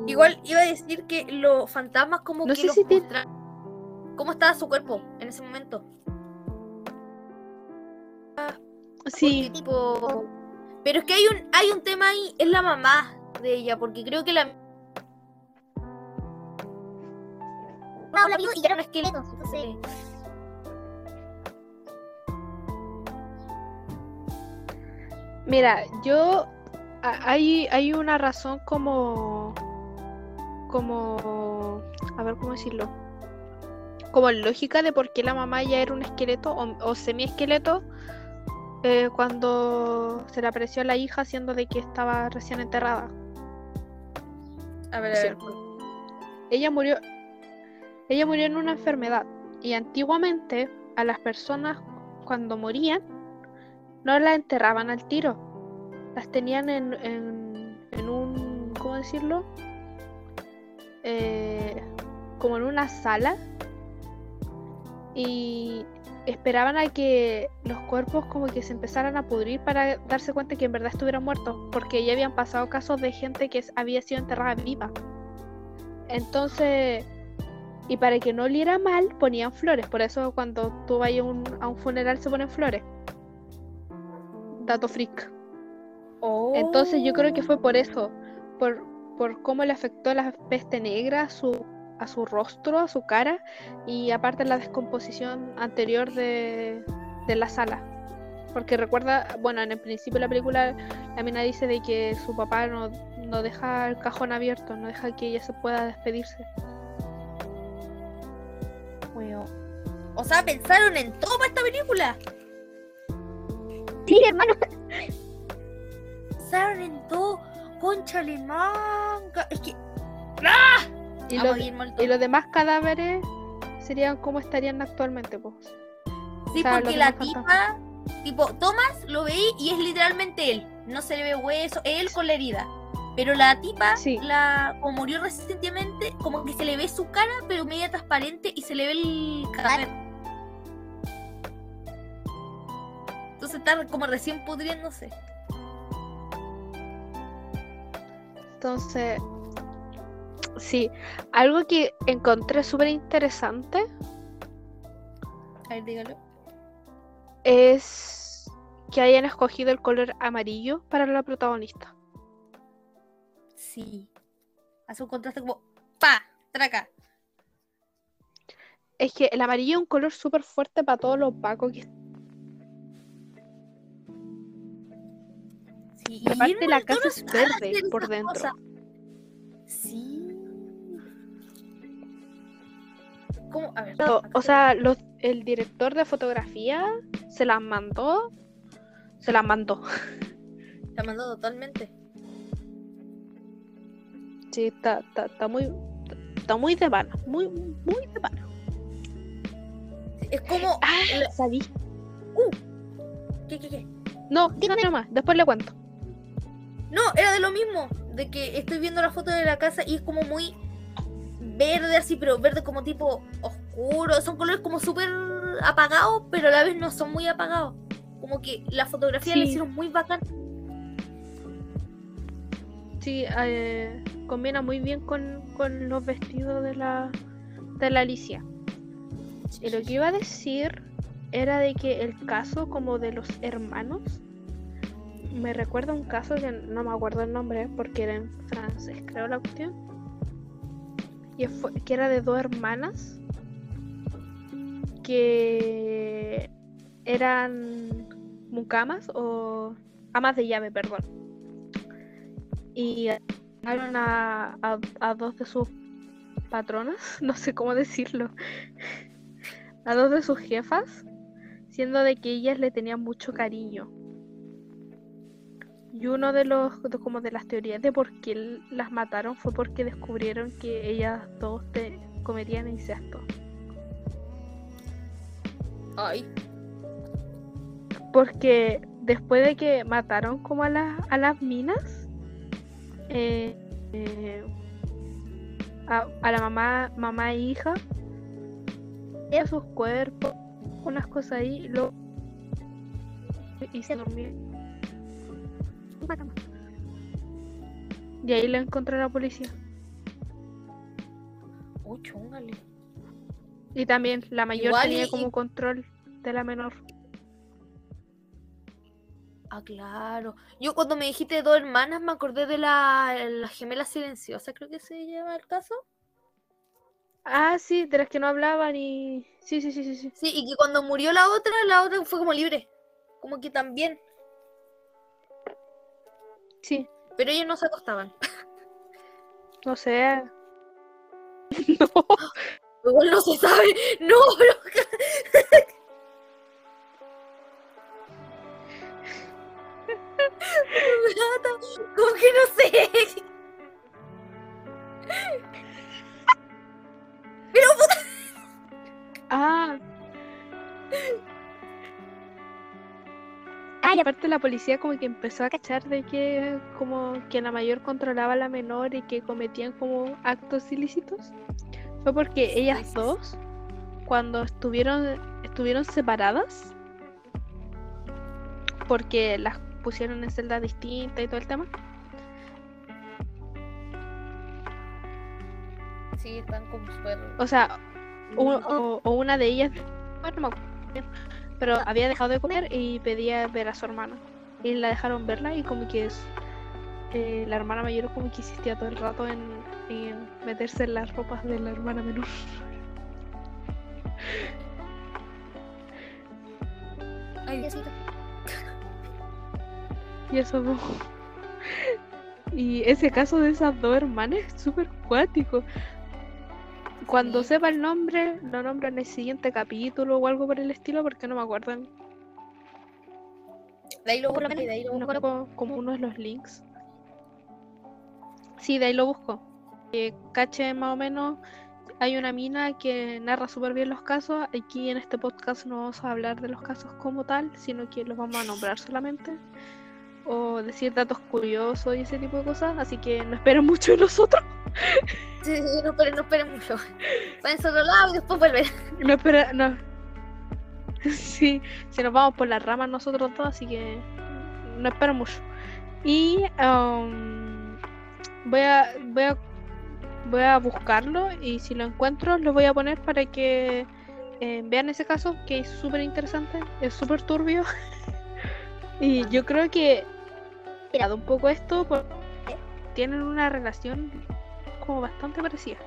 [SPEAKER 2] Igual iba a decir que los fantasmas como
[SPEAKER 1] No
[SPEAKER 2] que
[SPEAKER 1] sé
[SPEAKER 2] los
[SPEAKER 1] si te-
[SPEAKER 2] mostran- cómo estaba su cuerpo en ese momento.
[SPEAKER 1] Sí,
[SPEAKER 2] Porque, tipo, pero es que hay un hay un tema ahí, es la mamá de ella, porque creo que la
[SPEAKER 3] no la vio y era
[SPEAKER 2] no
[SPEAKER 3] un
[SPEAKER 2] es que
[SPEAKER 3] esqueleto. Entonces,
[SPEAKER 1] Mira, yo a- hay, hay una razón como como a ver cómo decirlo. Como lógica de por qué la mamá ya era un esqueleto o, o semi-esqueleto eh, cuando se le apareció a la hija siendo de que estaba recién enterrada.
[SPEAKER 2] a ver, a ver.
[SPEAKER 1] Ella murió ella murió en una enfermedad y antiguamente a las personas cuando morían no las enterraban al tiro. Las tenían en, en, en un, ¿cómo decirlo? Eh, como en una sala y esperaban a que los cuerpos como que se empezaran a pudrir para darse cuenta que en verdad estuvieran muertos, porque ya habían pasado casos de gente que había sido enterrada viva. Entonces, y para que no oliera mal, ponían flores. Por eso cuando tú vas a un, a un funeral se ponen flores. Dato freak. Entonces yo creo que fue por eso, por, por cómo le afectó la peste negra su, a su rostro, a su cara, y aparte la descomposición anterior de, de la sala. Porque recuerda, bueno, en el principio de la película la mina dice de que su papá no, no deja el cajón abierto, no deja que ella se pueda despedirse.
[SPEAKER 2] Weón. O sea, pensaron en todo para esta película.
[SPEAKER 3] sí, hermano.
[SPEAKER 2] Pensaron en todo. Conchale manga. Es que.
[SPEAKER 1] Y, los, y demás cadáveres serían como estarían actualmente, pues.
[SPEAKER 2] Sí,
[SPEAKER 1] o sea,
[SPEAKER 2] porque la tipa, tipo, Thomas lo veí y es literalmente él. No se le ve hueso, es él con la herida. Pero la tipa,
[SPEAKER 1] Sí.
[SPEAKER 2] la, como murió recientemente, como que se le ve su cara, pero media transparente y se le ve el cadáver. Entonces está como recién pudriéndose.
[SPEAKER 1] Entonces, sí, algo que encontré súper interesante
[SPEAKER 2] A ver, dígalo.
[SPEAKER 1] es que hayan escogido el color amarillo para la protagonista.
[SPEAKER 2] Sí. Hace un contraste como pa, traca.
[SPEAKER 1] Es que el amarillo es un color súper fuerte para todo lo opaco que
[SPEAKER 2] Sí,
[SPEAKER 1] Y aparte la casa es verde por dentro.
[SPEAKER 2] Sí. ¿Cómo? A ver.
[SPEAKER 1] Pero,
[SPEAKER 2] acá
[SPEAKER 1] o sea, los- el director de fotografía se las mandó. Se las mandó.
[SPEAKER 2] La mandó totalmente.
[SPEAKER 1] Sí, está, está, está muy. Está muy de pana. Muy, muy de pana.
[SPEAKER 2] Es como.
[SPEAKER 1] Ah,
[SPEAKER 2] la-
[SPEAKER 1] sabí.
[SPEAKER 2] ¿Qué, qué, qué?
[SPEAKER 1] No, no, no más. Después le cuento.
[SPEAKER 2] No, era de lo mismo. De que estoy viendo la foto de la casa y es como muy verde así, pero verde como tipo oscuro. Son colores como súper apagados, pero a la vez no son muy apagados. Como que la fotografía la
[SPEAKER 1] Sí.
[SPEAKER 2] hicieron muy bacán.
[SPEAKER 1] Sí, eh, combina muy bien con, con los vestidos de la, de la Alicia. Y lo que iba a decir era de que el caso como de los hermanos me recuerda a un caso que no me acuerdo el nombre porque era en francés, creo la cuestión. Y fue, que era de dos hermanas que eran mucamas o amas de llave, perdón. Y asesinaron a, a, a dos de sus patronas, no sé cómo decirlo, a dos de sus jefas, siendo de que ellas le tenían mucho cariño. Y uno de los, de- como de las teorías de por qué las mataron fue porque descubrieron que ellas dos te cometían incesto.
[SPEAKER 2] Ay.
[SPEAKER 1] Porque después de que mataron como a, las a las minas, eh, eh, a, a la mamá, mamá e hija, a sus cuerpos, unas cosas ahí, y luego y se durmieron. Y ahí la encontró la policía.
[SPEAKER 2] Uy, chúngale.
[SPEAKER 1] Y también la mayor
[SPEAKER 2] Igual
[SPEAKER 1] tenía
[SPEAKER 2] y-
[SPEAKER 1] como control de la menor.
[SPEAKER 2] Ah, claro. Yo cuando me dijiste dos hermanas me acordé de la, la gemela silenciosa, creo que se llama el caso.
[SPEAKER 1] Ah, sí, de las que no hablaban y... Sí, sí, sí, sí, sí.
[SPEAKER 2] Sí, y que cuando murió la otra, la otra fue como libre. Como que también.
[SPEAKER 1] Sí,
[SPEAKER 2] Pero ellos no se acostaban.
[SPEAKER 1] no sé.
[SPEAKER 2] Igual no se sabe. No, pero. Como que no sé.
[SPEAKER 1] Aparte la policía como que empezó a cachar de que como que la mayor controlaba a la menor y que cometían como actos ilícitos. Fue porque ellas dos, cuando estuvieron, estuvieron separadas, porque las pusieron en celdas distintas y todo el tema,
[SPEAKER 2] Sí, están como
[SPEAKER 1] o sea, o una de ellas, bueno, pero había dejado de comer y pedía ver a su hermana. Y la dejaron verla y como que es, eh, la hermana mayor como que insistía todo el rato en, en meterse en las ropas de la hermana menor.
[SPEAKER 2] Ay, Diosito.
[SPEAKER 1] Y eso no. Y ese caso de esas dos hermanas es súper cuático. Cuando
[SPEAKER 2] Sí.
[SPEAKER 1] sepa el nombre, lo nombro en el siguiente capítulo o algo por el estilo porque no me acuerdan.
[SPEAKER 2] De ahí lo busco de ahí lo busco.
[SPEAKER 1] como uno de los links. Sí, de ahí lo busco. Que caché más o menos. Hay una mina que narra súper bien los casos. Aquí en este podcast no vamos a hablar de los casos como tal, sino que los vamos a nombrar solamente. O decir datos curiosos y ese tipo de cosas. Así que no esperen mucho de nosotros.
[SPEAKER 2] Sí, sí, no esperen, no esperen mucho. Váyanse a otro lado y después vuelven.
[SPEAKER 1] No esperen, no. Sí, si nos vamos por las ramas nosotros dos, así que no espero mucho. Y um, voy a voy a voy a buscarlo y si lo encuentro lo voy a poner para que eh, vean ese caso que es súper interesante, es súper turbio Y yo creo que he un poco esto porque tienen una relación como bastante parecida.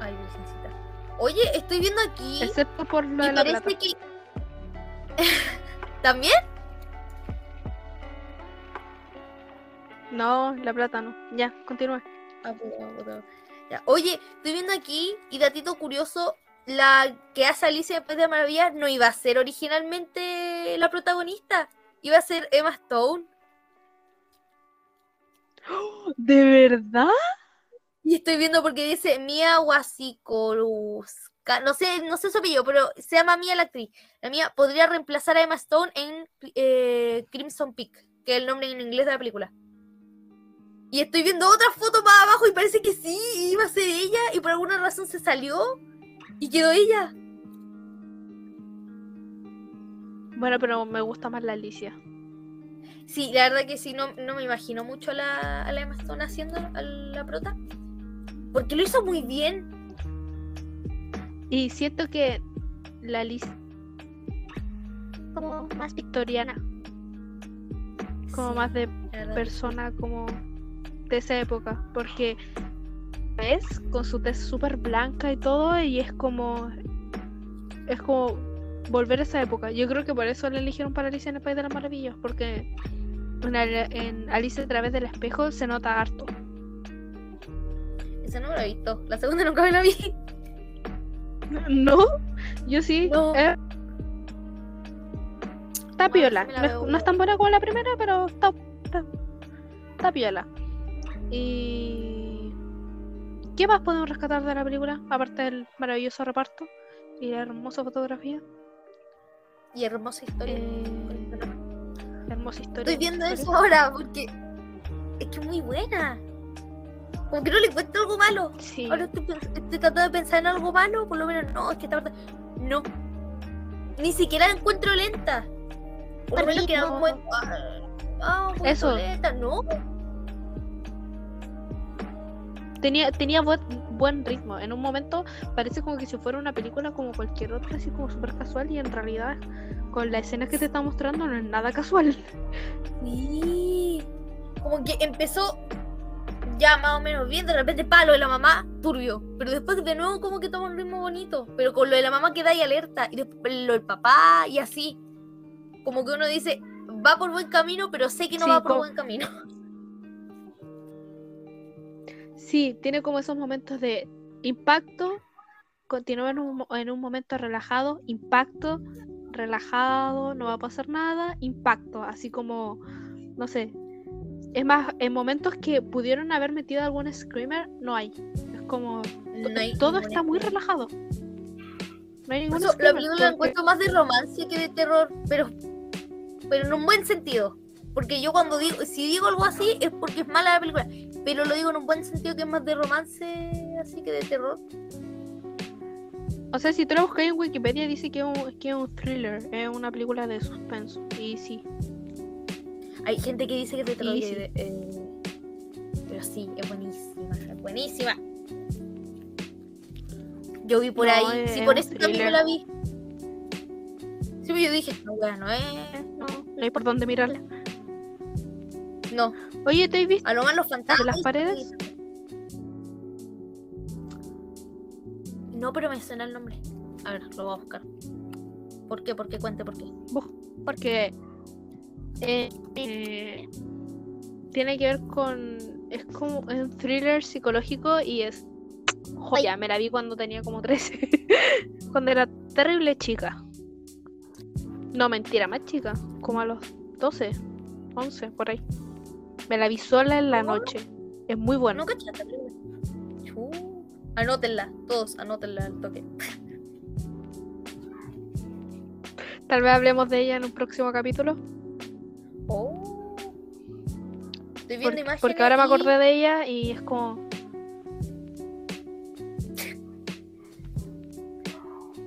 [SPEAKER 2] Ay, virgencita. Oye, estoy viendo aquí.
[SPEAKER 1] Excepto por lo
[SPEAKER 2] y
[SPEAKER 1] de la
[SPEAKER 2] parece
[SPEAKER 1] plata.
[SPEAKER 2] que. ¿También?
[SPEAKER 1] No, la plata no. Ya, continúa.
[SPEAKER 2] Ah, puta. Ya. Oye, estoy viendo aquí, y datito curioso, la que hace Alicia después de Maravillas no iba a ser originalmente la protagonista. Iba a ser Emma Stone.
[SPEAKER 1] ¿De verdad?
[SPEAKER 2] Y estoy viendo porque dice Mia Wasikowska. No sé, no sé su apellido, pero se llama Mia la actriz. La Mia podría reemplazar a Emma Stone en eh, Crimson Peak, que es el nombre en inglés de la película. Y estoy viendo otra foto más abajo y parece que sí, iba a ser ella y por alguna razón se salió y quedó ella.
[SPEAKER 1] Bueno, pero me gusta más la Alicia.
[SPEAKER 2] Sí, la verdad que sí, no, no me imagino mucho a la, a la Emma Stone haciendo a la prota. Porque lo hizo muy bien.
[SPEAKER 1] Y siento que la Alicia como más victoriana, como
[SPEAKER 2] Sí,
[SPEAKER 1] más de persona como de esa época, porque es con su tez súper blanca y todo y es como es como volver a esa época. Yo creo que por eso la eligieron para Alicia en el País de las Maravillas, porque en, en Alicia a través del espejo se nota harto.
[SPEAKER 2] Esa no me la he visto. La segunda nunca me la vi.
[SPEAKER 1] ¿No? Yo sí.
[SPEAKER 2] No.
[SPEAKER 1] eh, Está
[SPEAKER 2] Bueno,
[SPEAKER 1] piola.
[SPEAKER 2] sí
[SPEAKER 1] No no es tan buena como la primera, pero está, está, está piola. Y... ¿Qué más podemos rescatar de la película? Aparte del maravilloso reparto y la hermosa fotografía.
[SPEAKER 2] Y hermosa historia.
[SPEAKER 1] Eh, hermosa historia.
[SPEAKER 2] Estoy viendo
[SPEAKER 1] historia.
[SPEAKER 2] eso ahora porque es que es muy buena. Como que no le encuentro algo malo.
[SPEAKER 1] Sí.
[SPEAKER 2] Ahora estoy, estoy tratando de pensar en algo malo, por lo menos no, es que esta parte. No. Ni siquiera la encuentro lenta. Por lo menos que en algún
[SPEAKER 1] Ritmo.
[SPEAKER 2] momento. Ah, ah, un poquito
[SPEAKER 1] Eso.
[SPEAKER 2] lenta, no.
[SPEAKER 1] Tenía, tenía buen, buen ritmo. En un momento parece como que si fuera una película como cualquier otra, así como súper casual, y en realidad con la escena que te está mostrando no es nada casual.
[SPEAKER 2] Sí. Como que empezó ya más o menos bien, de repente palo de la mamá, turbio. Pero después de nuevo como que toma un ritmo bonito. Pero con lo de la mamá queda ahí alerta. Y después lo del papá y así. Como que uno dice, va por buen camino, pero sé que no
[SPEAKER 1] Sí,
[SPEAKER 2] va por
[SPEAKER 1] co-
[SPEAKER 2] buen camino.
[SPEAKER 1] Sí, tiene como esos momentos de impacto, continúa en un, en un momento relajado, impacto, relajado, no va a pasar nada, impacto, así como, no sé. Es más, en momentos que pudieron haber metido algún screamer, no hay. Es como,
[SPEAKER 2] No hay
[SPEAKER 1] todo está muy relajado. No hay ningún
[SPEAKER 2] eso, la película la encuentro más de romance que de terror, pero, pero en un buen sentido. Porque yo cuando digo, si digo algo así es porque es mala la película, pero lo digo en un buen sentido que es más de romance así que de terror.
[SPEAKER 1] O sea, si tú lo buscas en Wikipedia dice que es un, que es un thriller, es una película de suspenso. Y sí,
[SPEAKER 2] Hay gente que dice que es de terror,
[SPEAKER 1] sí.
[SPEAKER 2] de- eh, pero sí, es buenísima, es buenísima. Yo vi por
[SPEAKER 1] No,
[SPEAKER 2] ahí,
[SPEAKER 1] es
[SPEAKER 2] sí, por
[SPEAKER 1] un
[SPEAKER 2] eso también me
[SPEAKER 1] thriller.
[SPEAKER 2] la vi. Sí, pero yo dije, no, weá, no es,
[SPEAKER 1] no, no hay por dónde mirarla.
[SPEAKER 2] no,
[SPEAKER 1] Oye, ¿te has visto
[SPEAKER 2] a lo más los fantasmas.
[SPEAKER 1] las paredes?
[SPEAKER 2] No, pero me suena el nombre. A ver, lo voy a buscar. ¿Por qué? ¿Por qué? Cuente, ¿por qué?
[SPEAKER 1] Porque eh, eh, tiene que ver con. Es como es un thriller psicológico y es. Joya, me la vi cuando tenía como 13. cuando era terrible chica. No, mentira, más chica. Como a los 12, 11, por ahí. Me la vi sola en la noche. Es muy bueno.
[SPEAKER 2] ¿No. Anótenla, todos, anótenla al toque.
[SPEAKER 1] Tal vez hablemos de ella en un próximo capítulo.
[SPEAKER 2] Oh. Estoy viendo
[SPEAKER 1] Porque,
[SPEAKER 2] imágenes.
[SPEAKER 1] porque ahora me acordé de ella y es como.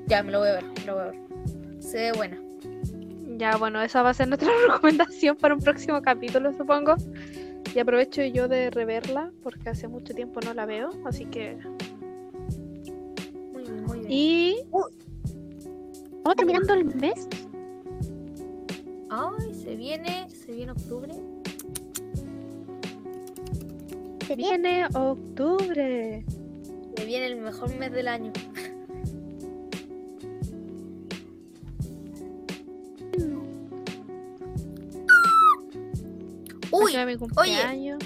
[SPEAKER 2] Ya, me lo voy a ver, me lo voy a ver. Se ve buena.
[SPEAKER 1] Ya, bueno, esa va a ser nuestra recomendación para un próximo capítulo, supongo. Y aprovecho yo de reverla porque hace mucho tiempo no la veo, así que.
[SPEAKER 2] Muy bien, muy bien.
[SPEAKER 1] Y.
[SPEAKER 2] Uy.
[SPEAKER 1] Vamos terminando el mes.
[SPEAKER 2] Ay, se viene, se viene octubre.
[SPEAKER 3] Se viene.
[SPEAKER 1] Viene octubre.
[SPEAKER 2] Se viene el mejor mes del año. Uy,
[SPEAKER 1] mi cumpleaños.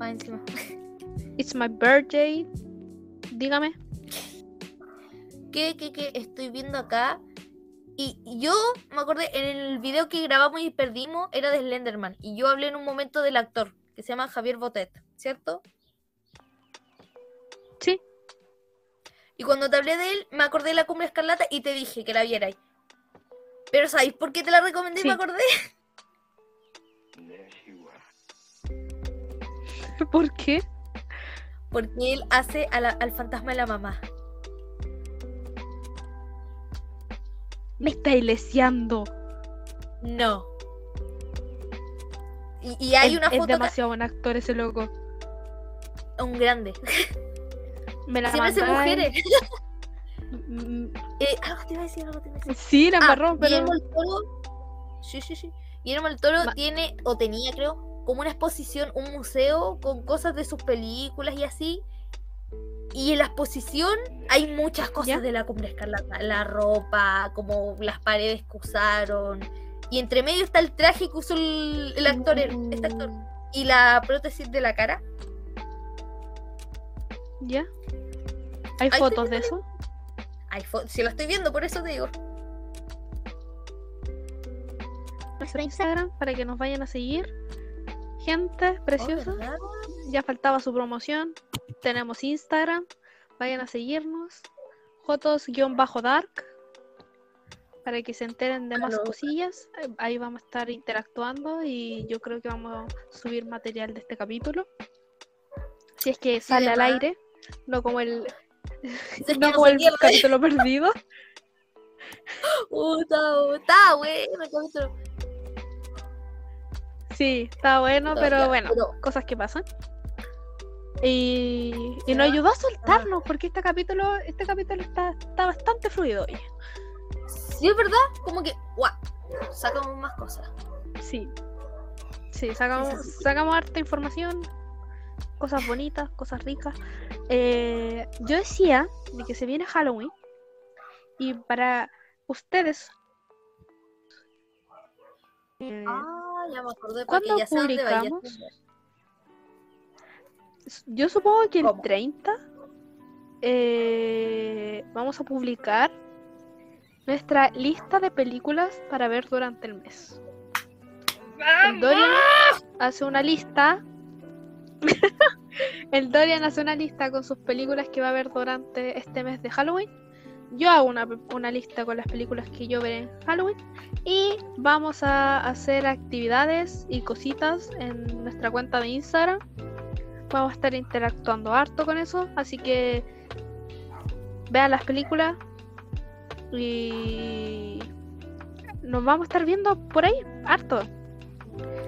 [SPEAKER 2] va encima.
[SPEAKER 1] It's my birthday. Dígame.
[SPEAKER 2] ¿Qué, qué, qué estoy viendo acá? Y yo me acordé, en el video que grabamos y perdimos era de Slenderman. Y yo hablé en un momento del actor, que se llama Javier Botet, ¿cierto?
[SPEAKER 1] Sí.
[SPEAKER 2] Y cuando te hablé de él, me acordé de la cumbre escarlata y te dije que la vierais. Pero ¿sabéis por qué te la recomendé y
[SPEAKER 1] Sí.
[SPEAKER 2] me acordé?
[SPEAKER 1] ¿Por qué?
[SPEAKER 2] Porque él hace a la- al fantasma de la mamá.
[SPEAKER 1] Me está ileseando.
[SPEAKER 2] No. Y, y hay
[SPEAKER 1] es,
[SPEAKER 2] una
[SPEAKER 1] es
[SPEAKER 2] foto, ta-
[SPEAKER 1] demasiado buen actor ese loco.
[SPEAKER 2] un grande.
[SPEAKER 1] Me la
[SPEAKER 2] Siempre
[SPEAKER 1] mandáis.
[SPEAKER 2] mujeres. Eh, algo te iba a decir, algo te iba a decir.
[SPEAKER 1] Sí, la
[SPEAKER 2] Ah,
[SPEAKER 1] embarró, pero.
[SPEAKER 2] Guillermo el Toro. Sí, sí, sí. Guillermo el Toro
[SPEAKER 1] Ma-
[SPEAKER 2] tiene, o tenía, creo, como una exposición, un museo con cosas de sus películas y así. Y en la exposición hay muchas cosas
[SPEAKER 1] ¿Ya?
[SPEAKER 2] de la cumbre escarlata. La ropa, como las paredes que usaron. Y entre medio está el traje que usó el, el actor, el- este actor. Y la prótesis de la cara.
[SPEAKER 1] ¿Ya? ¿Hay fotos de eso?
[SPEAKER 2] Ay, fo- si la estoy viendo, por eso te digo.
[SPEAKER 1] Nuestro Instagram para que nos vayan a seguir. Gente preciosa.
[SPEAKER 2] Oh,
[SPEAKER 1] ya faltaba su promoción. Tenemos Instagram. Vayan a seguirnos. Jotos-dark. Para que se enteren de más cosillas. Ahí vamos a estar interactuando. Y yo creo que vamos a subir material de este capítulo. Si es que sale al aire. No como el. No como el capítulo perdido.
[SPEAKER 2] Bueno el capítulo.
[SPEAKER 1] Sí, está bueno,
[SPEAKER 2] Ya,
[SPEAKER 1] pero bueno,
[SPEAKER 2] pero-
[SPEAKER 1] cosas que pasan. Y, y nos ayudó a soltarnos, porque este capítulo, este capítulo está, está bastante fluido hoy.
[SPEAKER 2] Sí, es verdad, como que, guau, sacamos más cosas.
[SPEAKER 1] Sí. Sí, sacamos,
[SPEAKER 2] Sí, sí, sí.
[SPEAKER 1] sacamos harta información, cosas bonitas, cosas ricas. Eh, yo decía de que se viene Halloween y para ustedes. eh,
[SPEAKER 2] Ah, ya me acordé,
[SPEAKER 1] ¿Cuándo
[SPEAKER 2] ya
[SPEAKER 1] publicamos? Yo supongo que el
[SPEAKER 2] ¿Cómo?
[SPEAKER 1] 30 eh, vamos a publicar nuestra lista de películas para ver durante el mes. El Dorian hace una lista. el Dorian hace una lista con sus películas que va a ver durante este mes de Halloween. Yo hago una, una lista con las películas que yo veré en Halloween. Y vamos a hacer actividades y cositas en nuestra cuenta de Instagram. Vamos a estar interactuando harto con eso. Así que vean las películas. Y nos vamos a estar viendo por ahí harto.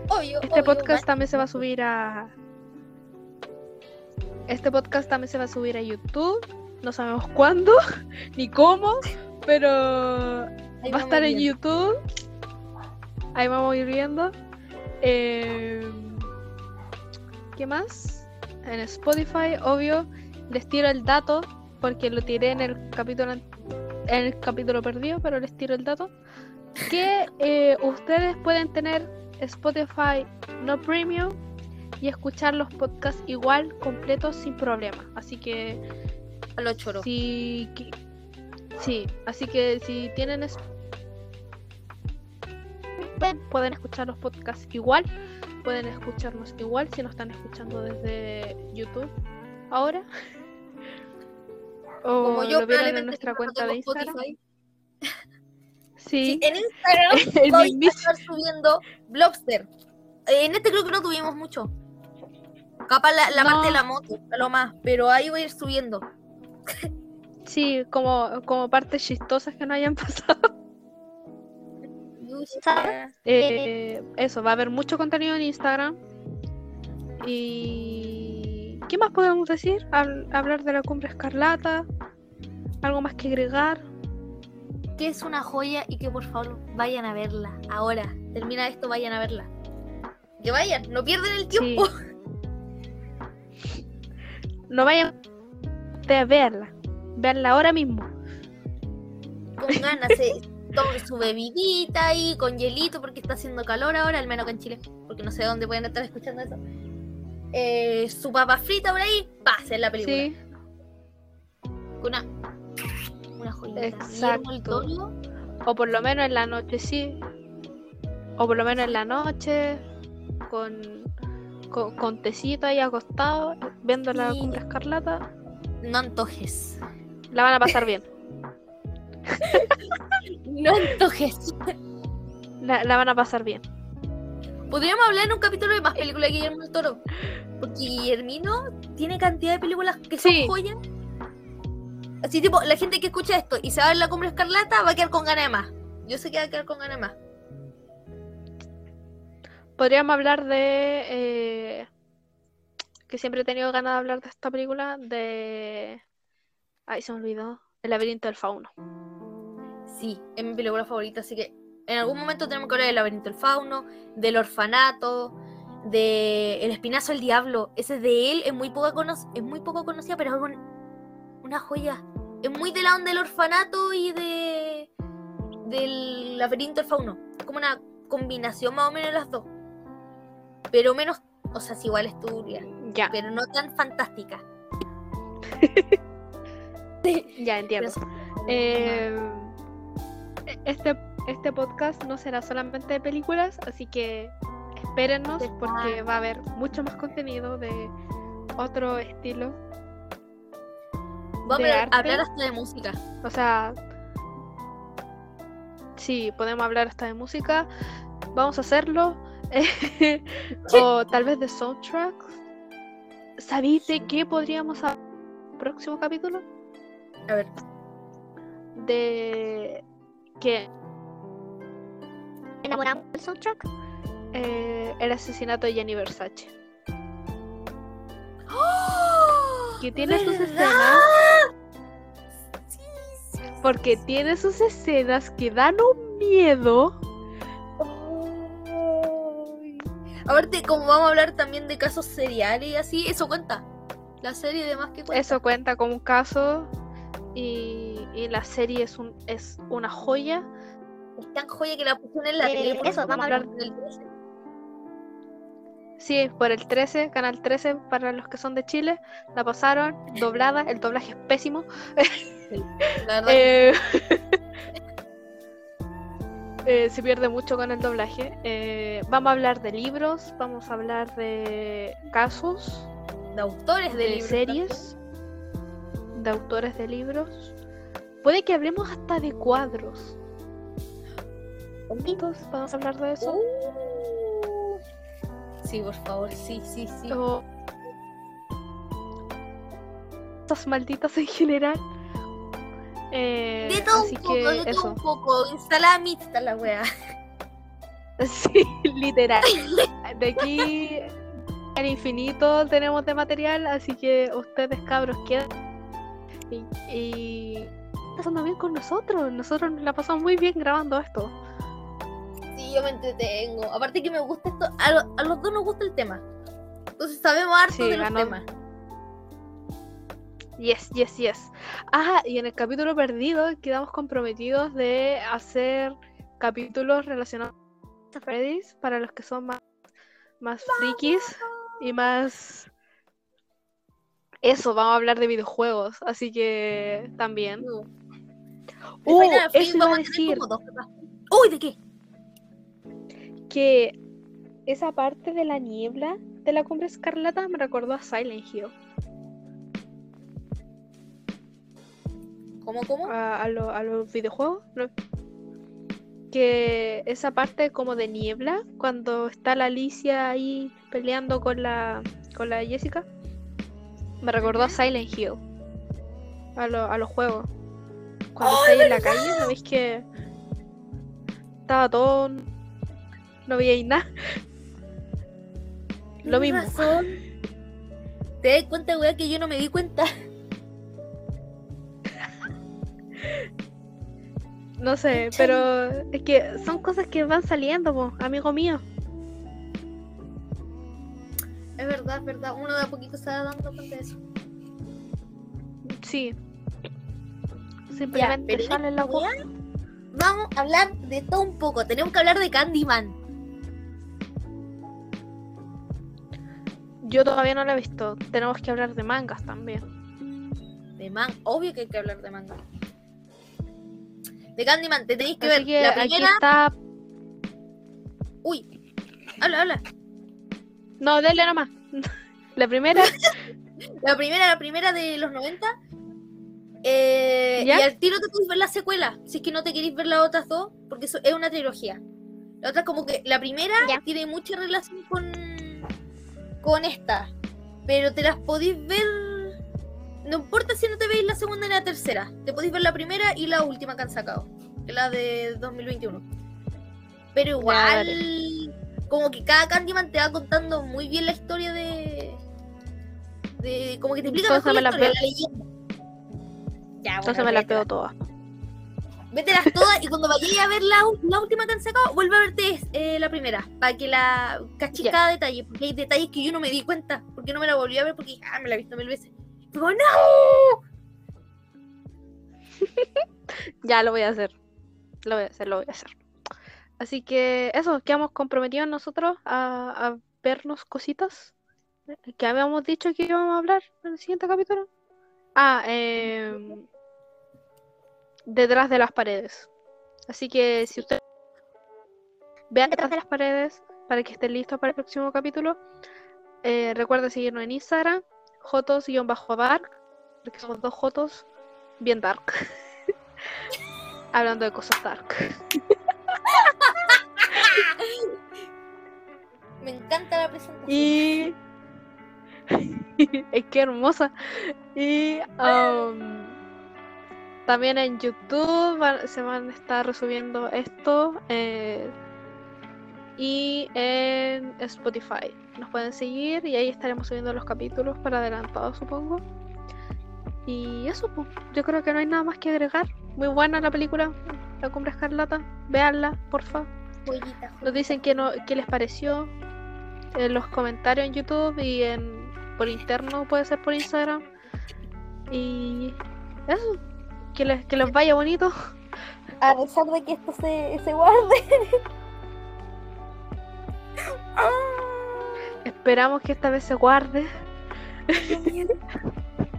[SPEAKER 2] Obvio,
[SPEAKER 1] Este
[SPEAKER 2] obvio,
[SPEAKER 1] podcast
[SPEAKER 2] man.
[SPEAKER 1] también se va a subir a. Este podcast también se va a subir a YouTube. No sabemos cuándo ni cómo, pero
[SPEAKER 2] Ahí
[SPEAKER 1] va a estar en
[SPEAKER 2] viendo.
[SPEAKER 1] YouTube. Ahí vamos a ir viendo. Eh, ¿Qué más? En Spotify, obvio. Les tiro el dato porque lo tiré en el capítulo en el capítulo perdido, pero les tiro el dato. Que eh, ustedes pueden tener Spotify no premium y escuchar los podcasts igual completos sin problema. Así que
[SPEAKER 2] A los choros.
[SPEAKER 1] si qui- sí, así que si tienen es- pueden escuchar los podcasts igual, pueden escucharnos igual si nos están escuchando desde YouTube ahora. O
[SPEAKER 2] Como yo
[SPEAKER 1] lo vieron en nuestra cuenta de Instagram.
[SPEAKER 2] Spotify.
[SPEAKER 1] Sí,
[SPEAKER 2] Sí, en Instagram voy a estar subiendo Blobster. Eh, En este creo que no tuvimos mucho. Capaz la, la
[SPEAKER 1] No.
[SPEAKER 2] parte de la moto, lo más, pero ahí voy a ir subiendo.
[SPEAKER 1] Sí, como, como partes chistosas que no hayan pasado.
[SPEAKER 3] ¿Sabes?
[SPEAKER 1] Eh, eso, va a haber mucho contenido en Instagram. Y. ¿Qué más podemos decir? Hab- hablar de la cumbre escarlata. ¿Algo más que agregar?
[SPEAKER 2] que es una joya y que por favor vayan a verla. Ahora, termina esto, vayan a verla. Que vayan, no pierden el tiempo.
[SPEAKER 1] No vayan a verla. Veanla ahora mismo.
[SPEAKER 2] Con ganas, se tomen su bebidita ahí con hielito porque está haciendo calor ahora, al menos acá en Chile, porque no sé dónde pueden estar escuchando eso. Eh, su papa frita por ahí, pasen la película.
[SPEAKER 1] Sí,
[SPEAKER 2] Una, una joyita.
[SPEAKER 1] Exacto. O por lo menos en la noche, sí. O por lo menos en la noche, con, con, con tecito ahí acostado, viendo la
[SPEAKER 2] Sí.
[SPEAKER 1] cumbre escarlata,
[SPEAKER 2] no antojes.
[SPEAKER 1] la van a pasar bien.
[SPEAKER 2] No antojes.
[SPEAKER 1] La, la van a pasar bien.
[SPEAKER 2] Podríamos hablar en un capítulo de más películas de Guillermo del Toro. Porque Guillermino tiene cantidad de películas que son
[SPEAKER 1] Sí.
[SPEAKER 2] joyas. Así tipo, la gente que escucha esto y se va a ver la cumbre escarlata va a quedar con ganas de más. Yo sé que va a quedar con ganas de más.
[SPEAKER 1] Podríamos hablar de. eh, que siempre he tenido ganas de hablar de esta película. De. Ay, se me olvidó. El laberinto del fauno.
[SPEAKER 2] Sí, es mi película favorita, así que en algún momento tenemos que hablar del laberinto del fauno, del orfanato, de El espinazo del diablo. Ese de él es muy poco, cono- es muy poco conocida, pero es un- una joya. Es muy de la onda del orfanato y de del laberinto del fauno. Es como una combinación más o menos de las dos. Pero menos, o sea, es igual es turbia,
[SPEAKER 1] Ya,
[SPEAKER 2] pero no tan fantástica.
[SPEAKER 1] ya entiendo. Eh, este, este podcast no será solamente de películas, así que espérennos porque va a haber mucho más contenido de otro estilo.
[SPEAKER 2] Vamos a hablar hasta de música.
[SPEAKER 1] O sea, sí, podemos hablar hasta de música. Vamos a hacerlo. o tal vez de soundtracks. ¿Sabéis de qué podríamos hablar en el próximo capítulo?
[SPEAKER 2] A ver,
[SPEAKER 1] De que
[SPEAKER 3] enamoramos del soundtrack.
[SPEAKER 1] eh, el asesinato de Gianni Versace. Que tiene sus escenas. Porque tiene sus escenas que dan un miedo.
[SPEAKER 2] Aparte, como vamos a hablar también de casos seriales y así, eso cuenta. La serie de más que cuenta.
[SPEAKER 1] Eso cuenta como un caso. Y, y la serie es, un, es una joya.
[SPEAKER 2] Es tan joya que la pusieron en la
[SPEAKER 3] Eh,
[SPEAKER 2] tele. por
[SPEAKER 3] eso, vamos a
[SPEAKER 2] hablar
[SPEAKER 1] hablar.
[SPEAKER 2] del 13.
[SPEAKER 1] Sí, por el 13, Canal 13, para los que son de Chile. La pasaron doblada. El doblaje es pésimo.
[SPEAKER 2] La verdad,
[SPEAKER 1] Eh, eh, se pierde mucho con el doblaje. Eh, vamos a hablar de libros, vamos a hablar de casos,
[SPEAKER 2] de autores de,
[SPEAKER 1] de
[SPEAKER 2] libros.
[SPEAKER 1] series, de autores de libros. Puede que hablemos hasta de cuadros. Entonces, vamos a hablar de eso.
[SPEAKER 2] Uh. Sí, por favor, sí, sí, sí.
[SPEAKER 1] O cosas malditas en general. Eh,
[SPEAKER 2] de todo
[SPEAKER 1] así
[SPEAKER 2] un poco,
[SPEAKER 1] que
[SPEAKER 2] de todo
[SPEAKER 1] eso.
[SPEAKER 2] un poco. Instalada mixta la wea.
[SPEAKER 1] Sí, literal. De aquí al infinito tenemos de material, así que ustedes cabros quedan y, y pasando bien con nosotros. Nosotros nos la pasamos muy bien grabando esto.
[SPEAKER 2] Sí, yo me entretengo. Aparte que me gusta esto. A, lo- a los dos nos gusta el tema. Entonces sabemos harto
[SPEAKER 1] Sí,
[SPEAKER 2] de los temas.
[SPEAKER 1] Yes, yes, yes. Ah, y en el capítulo perdido quedamos comprometidos de hacer capítulos relacionados a Freddy's para los que son más, más frikis y más... Eso, vamos a hablar de videojuegos, así que también. Uh,
[SPEAKER 2] Fantasy
[SPEAKER 1] eso iba a decir.
[SPEAKER 2] Uy, ¿de qué?
[SPEAKER 1] que esa parte de la niebla de la cumbre escarlata me recordó a Silent Hill,
[SPEAKER 2] ¿Cómo, cómo?
[SPEAKER 1] a, a lo- a los videojuegos. ¿no? Que esa parte como de niebla, cuando está la Alicia ahí peleando con la, con la Jessica, me recordó a Silent Hill, a, lo- a los juegos. Cuando estáis en la calle, ¿no veis que estaba todo... no veíais nada? Lo mismo.
[SPEAKER 2] Razón. ¿Te das cuenta, weá, que yo no me di cuenta?
[SPEAKER 1] No sé, pero es que son cosas que van saliendo, po, amigo mío.
[SPEAKER 2] Es verdad, es verdad. Uno de a poquito se va dando cuenta de eso.
[SPEAKER 1] Sí. Simplemente
[SPEAKER 2] pero
[SPEAKER 1] sale la voz.
[SPEAKER 2] Vamos a hablar de todo un poco. Tenemos que hablar de Candyman.
[SPEAKER 1] Yo todavía no la he visto. Tenemos que hablar de mangas también.
[SPEAKER 2] De man, obvio que hay que hablar de manga. De Candyman, te tenéis que
[SPEAKER 1] Así
[SPEAKER 2] ver
[SPEAKER 1] que
[SPEAKER 2] la
[SPEAKER 1] aquí
[SPEAKER 2] primera.
[SPEAKER 1] está.
[SPEAKER 2] Uy, habla, habla.
[SPEAKER 1] No, dale nomás. La primera.
[SPEAKER 2] La primera, la primera de los 90. Eh,
[SPEAKER 1] ¿Ya?
[SPEAKER 2] Y al tiro te puedes ver la secuela. Si es que no te queréis ver las otras dos, porque eso es una trilogía. La otra, como que la primera
[SPEAKER 3] Ya.
[SPEAKER 2] tiene mucha relación con, con esta. Pero te las podéis ver. No importa si no te veis la segunda y la tercera. Te podéis ver la primera y la última que han sacado. Que es la de 2021. Pero igual. como que cada Candyman te va contando muy bien la historia de. de como que te explica mejor
[SPEAKER 1] me
[SPEAKER 2] la,
[SPEAKER 1] la
[SPEAKER 2] historia,
[SPEAKER 1] veo.
[SPEAKER 2] la leyenda. Ya,
[SPEAKER 1] Entonces
[SPEAKER 2] bueno,
[SPEAKER 1] me la
[SPEAKER 2] vételas.
[SPEAKER 1] pego todas.
[SPEAKER 2] Vételas todas y cuando vayáis a ver la, la última que han sacado, vuelve a verte eh, la primera. Para que la cachis
[SPEAKER 1] Ya.
[SPEAKER 2] cada detalle. Porque hay detalles que yo no me di cuenta. Porque no me la volví a ver porque ah, me la he visto mil veces. ¡No!
[SPEAKER 1] Ya lo voy a hacer. Lo voy a hacer, lo voy a hacer. Así que eso, quedamos comprometidos nosotros a, vernos cositas que habíamos dicho que íbamos a hablar en el siguiente capítulo. Ah, em, detrás de las paredes. Así que si usted vean detrás de las paredes para que estén listos para el próximo capítulo, eh, recuerda seguirnos en Instagram, jotos-dark, porque somos dos jotos bien dark. Hablando de cosas dark.
[SPEAKER 2] Me encanta la presentación.
[SPEAKER 1] Y. es que hermosa. Y. um, también en YouTube van- se van a estar resubiendo esto. eh, y en Spotify. Nos pueden seguir y ahí estaremos subiendo los capítulos para adelantado, supongo. Y eso, pues. Yo creo que no hay nada más que agregar. Muy buena la película, La Cumbre Escarlata. Véanla, porfa.
[SPEAKER 2] Joyita.
[SPEAKER 1] Nos dicen qué, no, qué les pareció en los comentarios en YouTube y en por interno, puede ser por Instagram. Y eso, que les, que les vaya bonito.
[SPEAKER 2] A pesar de que esto se, se guarde.
[SPEAKER 1] Esperamos que esta vez se guarde.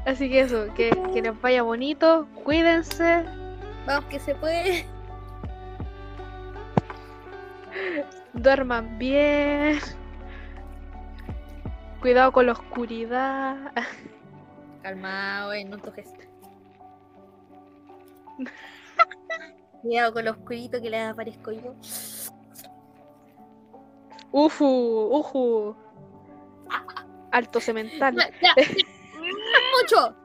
[SPEAKER 1] Así que eso, que, que les vaya bonito. Cuídense.
[SPEAKER 2] Vamos, que se puede.
[SPEAKER 1] Duerman bien. Cuidado con la oscuridad.
[SPEAKER 2] Calmado, eh, no toques. Cuidado con lo oscurito que le aparezco yo.
[SPEAKER 1] Ufu, uju. Alto cemental.
[SPEAKER 2] Ya, ya. Mucho.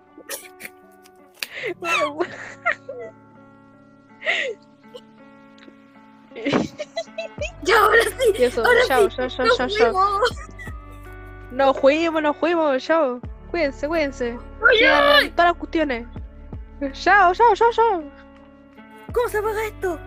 [SPEAKER 2] Ya, ahora sí.
[SPEAKER 1] Y eso,
[SPEAKER 2] Ahora
[SPEAKER 1] chao,
[SPEAKER 2] sí,
[SPEAKER 1] chao, chao.
[SPEAKER 2] Nos fuimos,
[SPEAKER 1] nos fuimos, chao. Cuídense, cuídense. Todas las cuestiones. Chao, chao, chao, chao.
[SPEAKER 2] ¿Cómo se apaga esto?